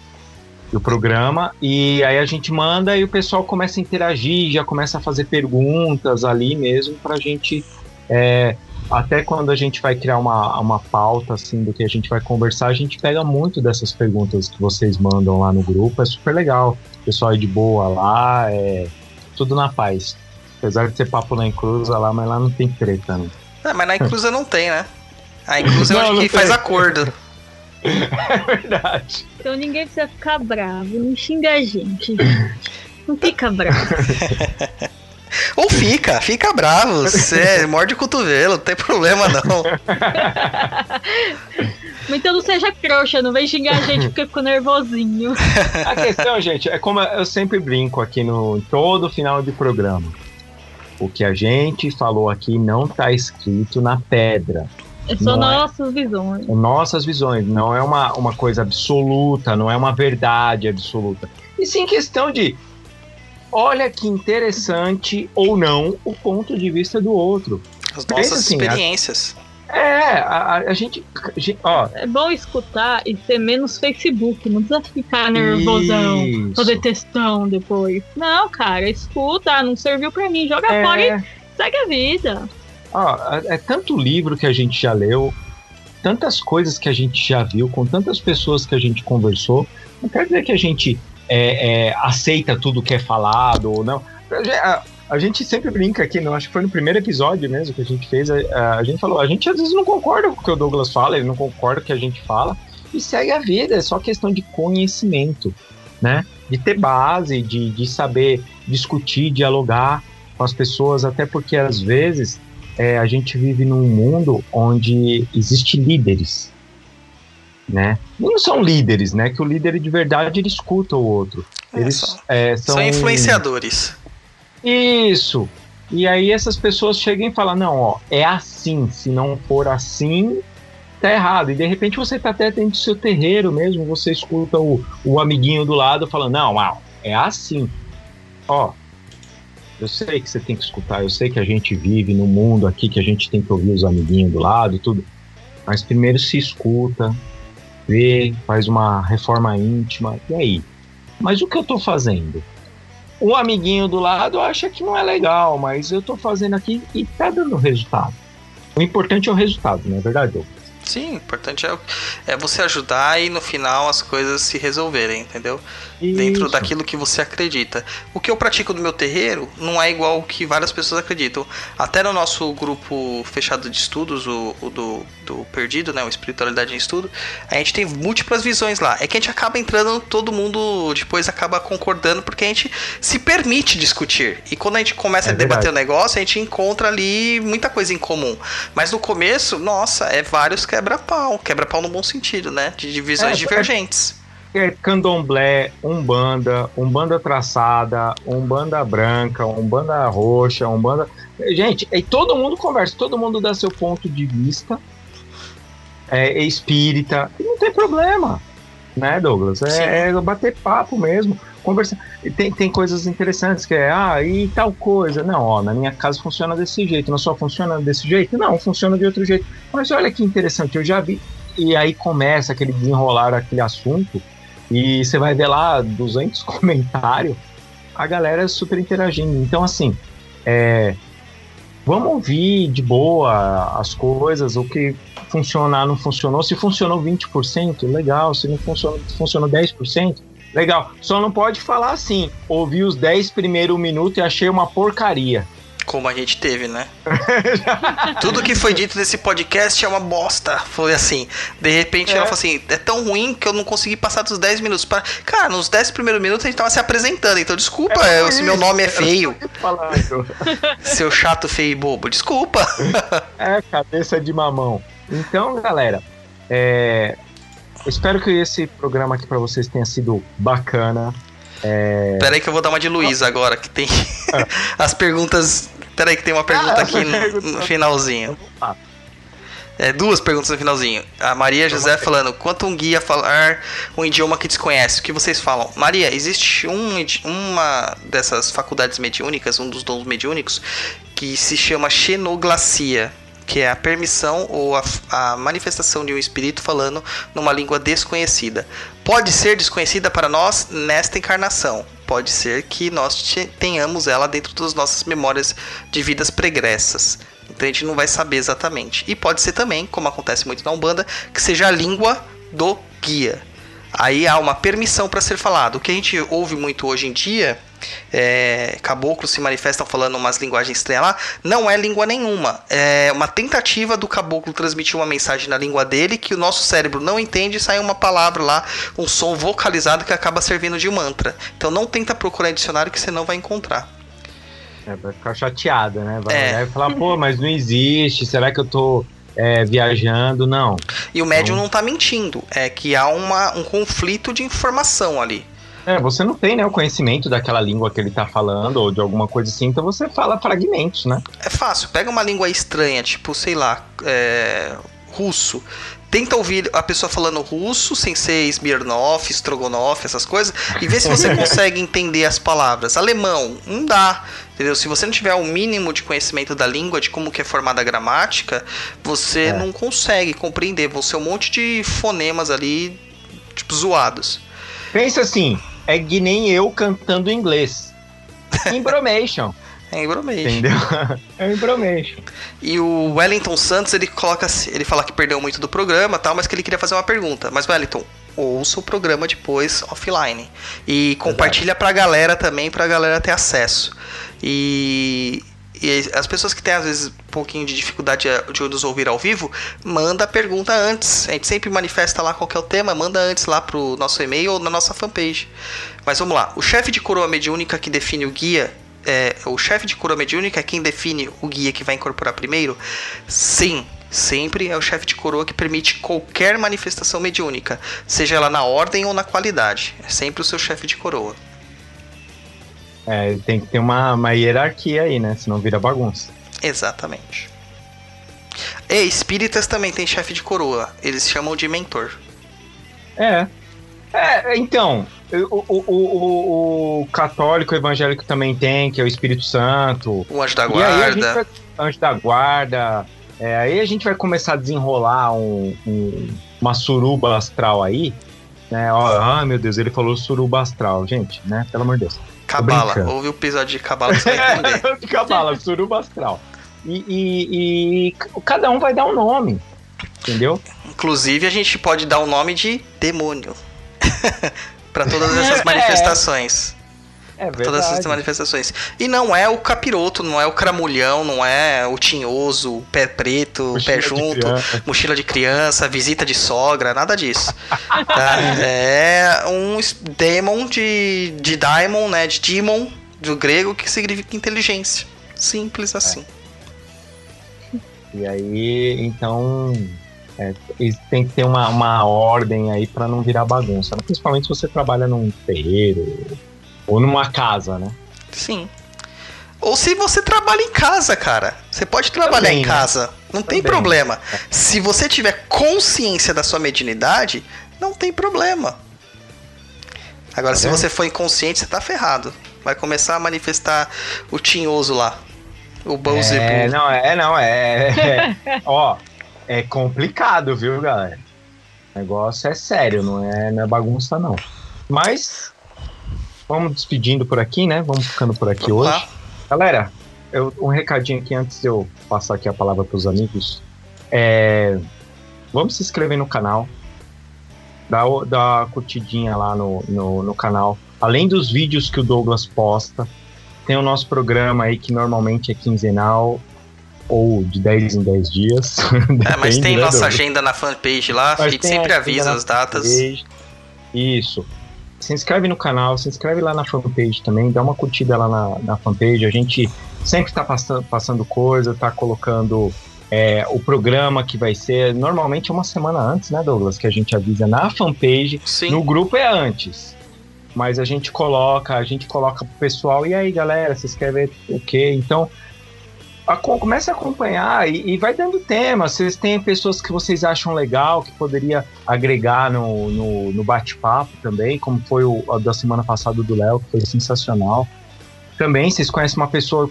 Speaker 3: e o programa. E aí a gente manda e o pessoal começa a interagir, já começa a fazer perguntas ali mesmo pra gente. é, até quando a gente vai criar uma, uma pauta assim do que a gente vai conversar, a gente pega muito dessas perguntas que vocês mandam lá no grupo. É super legal. O pessoal é de boa lá, é tudo na paz. Apesar de ser papo em cruza lá, mas lá não tem treta, né?
Speaker 2: Ah, mas na Inclusa não tem, né? A Inclusa é
Speaker 3: Não,
Speaker 2: onde
Speaker 3: não
Speaker 2: que
Speaker 3: tem.
Speaker 2: faz acordo.
Speaker 3: É verdade.
Speaker 4: Então ninguém precisa ficar bravo, não xinga a gente. Não fica bravo.
Speaker 2: Ou fica, fica bravo. Você morde o cotovelo, não tem problema não.
Speaker 4: Então não seja trouxa, não vem xingar a gente porque ficou nervosinho.
Speaker 3: A questão, gente, é como eu sempre brinco aqui no em todo final de programa. O que a gente falou aqui não tá escrito na pedra.
Speaker 4: É só
Speaker 3: Não é.
Speaker 4: nossas visões.
Speaker 3: Nossas visões, não é uma, uma coisa absoluta, não é uma verdade absoluta. E sim questão de olha que interessante ou não o ponto de vista do outro.
Speaker 2: As
Speaker 3: Pensa
Speaker 2: nossas
Speaker 3: assim, a-
Speaker 2: experiências.
Speaker 3: É, a, a- a gente, a gente- ó,
Speaker 4: É bom escutar e ser menos Facebook, não precisa ficar nervosão.
Speaker 3: isso.
Speaker 4: Fazer textão depois. Não, cara, escuta, não serviu pra mim, joga
Speaker 3: É.
Speaker 4: fora e segue a vida.
Speaker 3: Ó, é é tanto livro que a gente já leu, tantas coisas que a gente já viu, com tantas pessoas que a gente conversou. Não quer dizer que a gente é, é, aceita tudo que é falado ou não. A, a gente sempre brinca aqui, não, acho que foi no primeiro episódio mesmo que a gente fez. A, a gente falou, a gente às vezes não concorda com o que o Douglas fala, ele não concorda com o que a gente fala, e segue a vida, é só questão de conhecimento, né? De ter base, de, de saber discutir, dialogar com as pessoas, até porque às vezes é, a gente vive num mundo onde existe líderes, né? Não são líderes, né? Que o líder de verdade ele escuta o outro.
Speaker 2: É,
Speaker 3: Eles
Speaker 2: são-
Speaker 3: é, são,
Speaker 2: São influenciadores.
Speaker 3: Isso. E aí essas pessoas chegam e falam, não, ó, é assim. Se não for assim, tá errado. E de repente você tá até dentro do seu terreiro mesmo, você escuta o, o amiguinho do lado falando, não, ah, é assim. Ó, eu sei que você tem que escutar, eu sei que a gente vive num mundo aqui que a gente tem que ouvir os amiguinhos do lado e tudo. Mas primeiro se escuta, faz uma reforma íntima, e aí? Mas o que eu tô fazendo? O amiguinho do lado acha que não é legal, mas eu tô fazendo aqui e tá dando resultado. O importante é o resultado, não é verdade? Douglas?
Speaker 2: Sim, o importante é, é você ajudar e no final as coisas se resolverem, entendeu? Dentro
Speaker 3: Isso.
Speaker 2: daquilo que você acredita. O que eu pratico no meu terreiro não é igual o que várias pessoas acreditam. Até no nosso grupo fechado de estudos, o, o do, do Perdido, né? O Espiritualidade em Estudo, a gente tem múltiplas visões lá. É que a gente acaba entrando, todo mundo depois acaba concordando, porque a gente se permite discutir. E quando a gente começa
Speaker 3: É
Speaker 2: a debater
Speaker 3: verdade.
Speaker 2: o negócio, a gente encontra ali muita coisa em comum. Mas no começo, nossa, é vários quebra-pau. Quebra-pau no bom sentido, né? De divisões
Speaker 3: É,
Speaker 2: divergentes.
Speaker 3: É candomblé, umbanda, umbanda traçada, umbanda branca, umbanda roxa, umbanda. Gente, e todo mundo conversa, todo mundo dá seu ponto de vista. É, é espírita, e não tem problema, né, Douglas? É, é bater papo mesmo, conversar. E Tem, tem coisas interessantes que é, ah, e tal coisa. Não, ó, na minha casa funciona desse jeito, na sua funciona desse jeito? Não, funciona de outro jeito. Mas olha que interessante, eu já vi. E aí começa aquele desenrolar aquele assunto. E você vai ver lá 200 comentários, a galera super interagindo. Então, assim, é, vamos ouvir de boa as coisas, o que funcionar não funcionou. Se funcionou 20%, legal. Se não funcionou, funcionou 10%, legal. Só não pode falar assim, ouvi os 10 primeiros minutos e achei uma porcaria.
Speaker 2: Como a gente teve, né? Tudo que foi dito nesse podcast é uma bosta. Foi assim. De repente
Speaker 3: É.
Speaker 2: ela falou assim: é tão ruim que eu não consegui passar dos 10 minutos. Pra... Cara, nos 10 primeiros minutos a gente tava se apresentando. Então desculpa
Speaker 3: É
Speaker 2: eu- se meu nome é feio. Seu chato, feio e bobo. Desculpa.
Speaker 3: É, cabeça de mamão. Então, galera, é, espero que esse programa aqui pra vocês tenha sido bacana.
Speaker 2: Pera aí que eu vou dar uma de Luiz agora, que tem as perguntas. Pera aí que tem uma pergunta
Speaker 3: Ah,
Speaker 2: aqui no, no finalzinho.
Speaker 3: Ah.
Speaker 2: É, duas perguntas no finalzinho. A Maria José falando: quanto um guia falar um idioma que desconhece? O que vocês falam? Maria, existe um, uma dessas faculdades mediúnicas, um dos dons mediúnicos, que se chama xenoglacia, que é a permissão ou a, a manifestação de um espírito falando numa língua desconhecida. Pode ser desconhecida para nós nesta encarnação. Pode ser que nós te- tenhamos ela dentro das nossas memórias de vidas pregressas. Então a gente não vai saber exatamente. E pode ser também, como acontece muito na Umbanda, que seja a língua do guia. Aí há uma permissão para ser falado. O que a gente ouve muito hoje em dia, é, caboclos se manifestam falando umas linguagens estranhas lá, não é língua nenhuma. É uma tentativa do caboclo transmitir uma mensagem na língua dele que o nosso cérebro não entende e sai uma palavra lá, um som vocalizado que acaba servindo de mantra. Então não tenta procurar em dicionário que você não vai encontrar.
Speaker 3: É, vai ficar chateada, né? Vai
Speaker 2: É.
Speaker 3: falar, pô, mas não existe, será que eu tô é, viajando? Não.
Speaker 2: E o médium não tá mentindo, é que há uma, um conflito de informação ali.
Speaker 3: É, você não tem né, o conhecimento daquela língua que ele tá falando, ou de alguma coisa assim, então você fala fragmentos, né?
Speaker 2: É fácil, pega uma língua estranha, tipo, sei lá, é, russo. Tenta ouvir a pessoa falando russo, sem ser Smirnov, Strogonoff, essas coisas, e vê se você consegue entender as palavras. Alemão, não dá. Entendeu? Se você não tiver o mínimo de conhecimento da língua, de como que é formada a gramática, você
Speaker 3: É.
Speaker 2: não consegue compreender. Vão ser um monte de fonemas ali, tipo, zoados.
Speaker 3: Pensa assim, é que nem eu cantando inglês. Embromation,
Speaker 2: É embromation.
Speaker 3: entendeu? É embromation.
Speaker 2: E o Wellington Santos, ele coloca, assim- ele fala que perdeu muito do programa, tal, mas que ele queria fazer uma pergunta. Mas Wellington, ouça o programa depois offline e compartilha pra galera também, pra galera ter acesso. E, e as pessoas que têm às vezes um pouquinho de dificuldade de nos ouvir ao vivo, manda a pergunta antes. A gente sempre manifesta lá qual é o tema, manda antes lá pro nosso e-mail ou na nossa fanpage. Mas vamos lá. O chefe de coroa mediúnica que define o guia é, o chefe de coroa mediúnica é quem define o guia que vai incorporar primeiro? Sim, sempre é o chefe de coroa que permite qualquer manifestação mediúnica, seja ela na ordem ou na qualidade. É sempre o seu chefe de coroa.
Speaker 3: É, tem que ter uma, uma hierarquia aí, né? Senão vira bagunça.
Speaker 2: Exatamente. E espíritas também tem chefe de coroa. Eles chamam de mentor.
Speaker 3: É. É, então, o, o, o, o católico evangélico também tem, que é o Espírito Santo.
Speaker 2: O anjo da guarda.
Speaker 3: vai, anjo da guarda. É, aí a gente vai começar a desenrolar um, um- uma suruba astral aí. Né? Ó, ah, meu Deus, ele falou suruba astral, gente, né? Pelo amor de Deus.
Speaker 2: Cabala.
Speaker 3: brincando.
Speaker 2: Ouve o episódio de Cabala que você vai entender.
Speaker 3: É, de cabala, suruba astral. E, e- e cada um vai dar um nome, entendeu?
Speaker 2: Inclusive, a gente pode dar o nome de demônio. Pra todas essas manifestações.
Speaker 3: É
Speaker 2: todas essas manifestações. E não é o capiroto, não é o cramulhão, não é o tinhoso, o pé preto, o pé
Speaker 3: Mochila de
Speaker 2: junto,
Speaker 3: criança.
Speaker 2: mochila de criança, visita de sogra, nada disso. Tá? É um demon de, de daimon, né? De demon, do grego, que significa inteligência. Simples assim.
Speaker 3: E aí, então, é, e tem que ter uma, uma ordem aí pra não virar bagunça. né? Principalmente se você trabalha num terreiro ou numa casa, né?
Speaker 2: Sim. Ou se você trabalha em casa, cara. Você pode trabalhar
Speaker 3: Também,
Speaker 2: em
Speaker 3: né?
Speaker 2: casa. Não tem
Speaker 3: Também.
Speaker 2: problema. Se você tiver consciência da sua mediunidade, não tem problema. Agora,
Speaker 3: Tá
Speaker 2: se você for inconsciente, você tá ferrado. Vai começar a manifestar o tinhoso lá. O Beuzebu.
Speaker 3: É, não, é, não, é, é- Ó, é complicado, viu, galera? O negócio é sério, não é, não é bagunça, não. Mas, vamos despedindo por aqui, né? Vamos ficando por aqui
Speaker 2: Vamos
Speaker 3: hoje. Galera, eu- um recadinho aqui antes de eu passar aqui a palavra para os amigos. É, vamos se inscrever no canal. Dá, dá uma curtidinha lá no, no, no canal. Além dos vídeos que o Douglas posta, tem o nosso programa aí que normalmente é quinzenal ou de 10 em 10 dias.
Speaker 2: É, mas tem
Speaker 3: né,
Speaker 2: nossa
Speaker 3: Douglas?
Speaker 2: agenda na fanpage lá.
Speaker 3: Mas
Speaker 2: a gente sempre avisa as datas.
Speaker 3: fanpage. Isso. Se inscreve no canal, se inscreve lá na fanpage também, dá uma curtida lá na, na fanpage. A gente sempre tá passando, passando coisa, tá colocando é, o programa que vai ser normalmente uma semana antes, né, Douglas? Que a gente avisa na fanpage.
Speaker 2: Sim.
Speaker 3: No grupo é antes. Mas a gente coloca, a gente coloca pro pessoal, e aí galera, se inscreve o quê? Então, comece a acompanhar e, e vai dando tema. Vocês têm pessoas que vocês acham legal, que poderia agregar no, no, no bate-papo também, como foi o a da semana passada do Léo, que foi sensacional. Também, vocês conhecem uma pessoa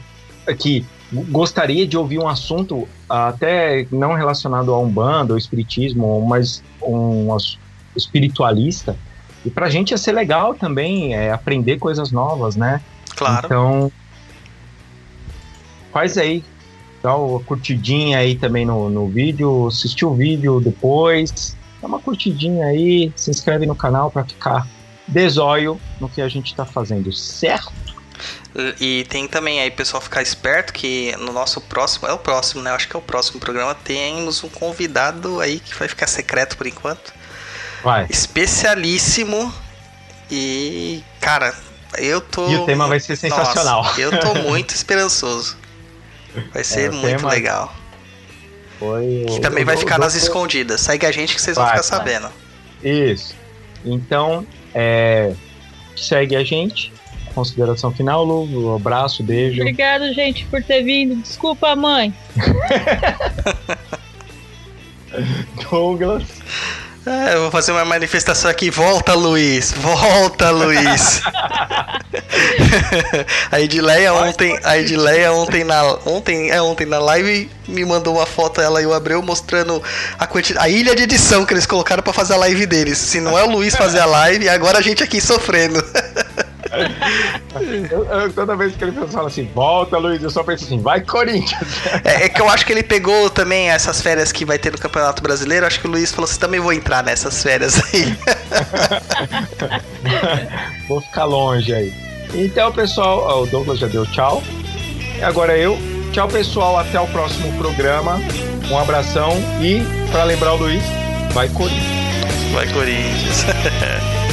Speaker 3: que gostaria de ouvir um assunto até não relacionado a Umbanda ou Espiritismo, mas um espiritualista. E pra gente ia ser legal também é, aprender coisas novas, né?
Speaker 2: Claro.
Speaker 3: Então, faz aí. Dá uma curtidinha aí também no, no vídeo. Assistir o vídeo depois. Dá uma curtidinha aí. Se inscreve no canal pra ficar desóio no que a gente tá fazendo, certo?
Speaker 2: E tem também aí, pessoal, ficar esperto que no nosso próximo, é o próximo, né? Acho que é o próximo programa, temos um convidado aí que vai ficar secreto por enquanto.
Speaker 3: Vai.
Speaker 2: Especialíssimo. E, cara, eu tô.
Speaker 3: E o tema vai ser sensacional.
Speaker 2: Nossa, eu tô muito esperançoso. Vai ser
Speaker 3: o
Speaker 2: muito
Speaker 3: tema-
Speaker 2: legal.
Speaker 3: Foi
Speaker 2: Que também vai ficar nas escondidas. Segue a gente que vocês vão
Speaker 3: Vai,
Speaker 2: ficar
Speaker 3: vai.
Speaker 2: sabendo.
Speaker 3: Isso. Então, é, segue a gente. Consideração final, Lu. Um abraço, beijo.
Speaker 4: Obrigado, gente, por ter vindo. Desculpa, mãe.
Speaker 3: Douglas.
Speaker 2: É, eu vou fazer uma manifestação aqui. Volta, Luiz! Volta, Luiz! a Edileia ontem, a Edileia ontem na, ontem, é ontem na live me mandou uma foto ela e o Abreu mostrando a quantidade, a ilha de edição que eles colocaram pra fazer a live deles. Se não é o Luiz fazer a live, agora a gente aqui sofrendo.
Speaker 3: Eu- eu- toda vez que ele fala assim, volta, Luiz, eu só penso assim, vai, Corinthians.
Speaker 2: É, é que eu acho que ele pegou também essas férias que vai ter no Campeonato Brasileiro. Acho que o Luiz falou assim: também vou entrar nessas férias aí.
Speaker 3: Vou ficar longe aí. Então, pessoal, o Douglas já deu tchau. E agora eu. Tchau, pessoal. Até o próximo programa. Um abração. E, para lembrar o Luiz, vai Corinthians.
Speaker 2: Vai, Corinthians.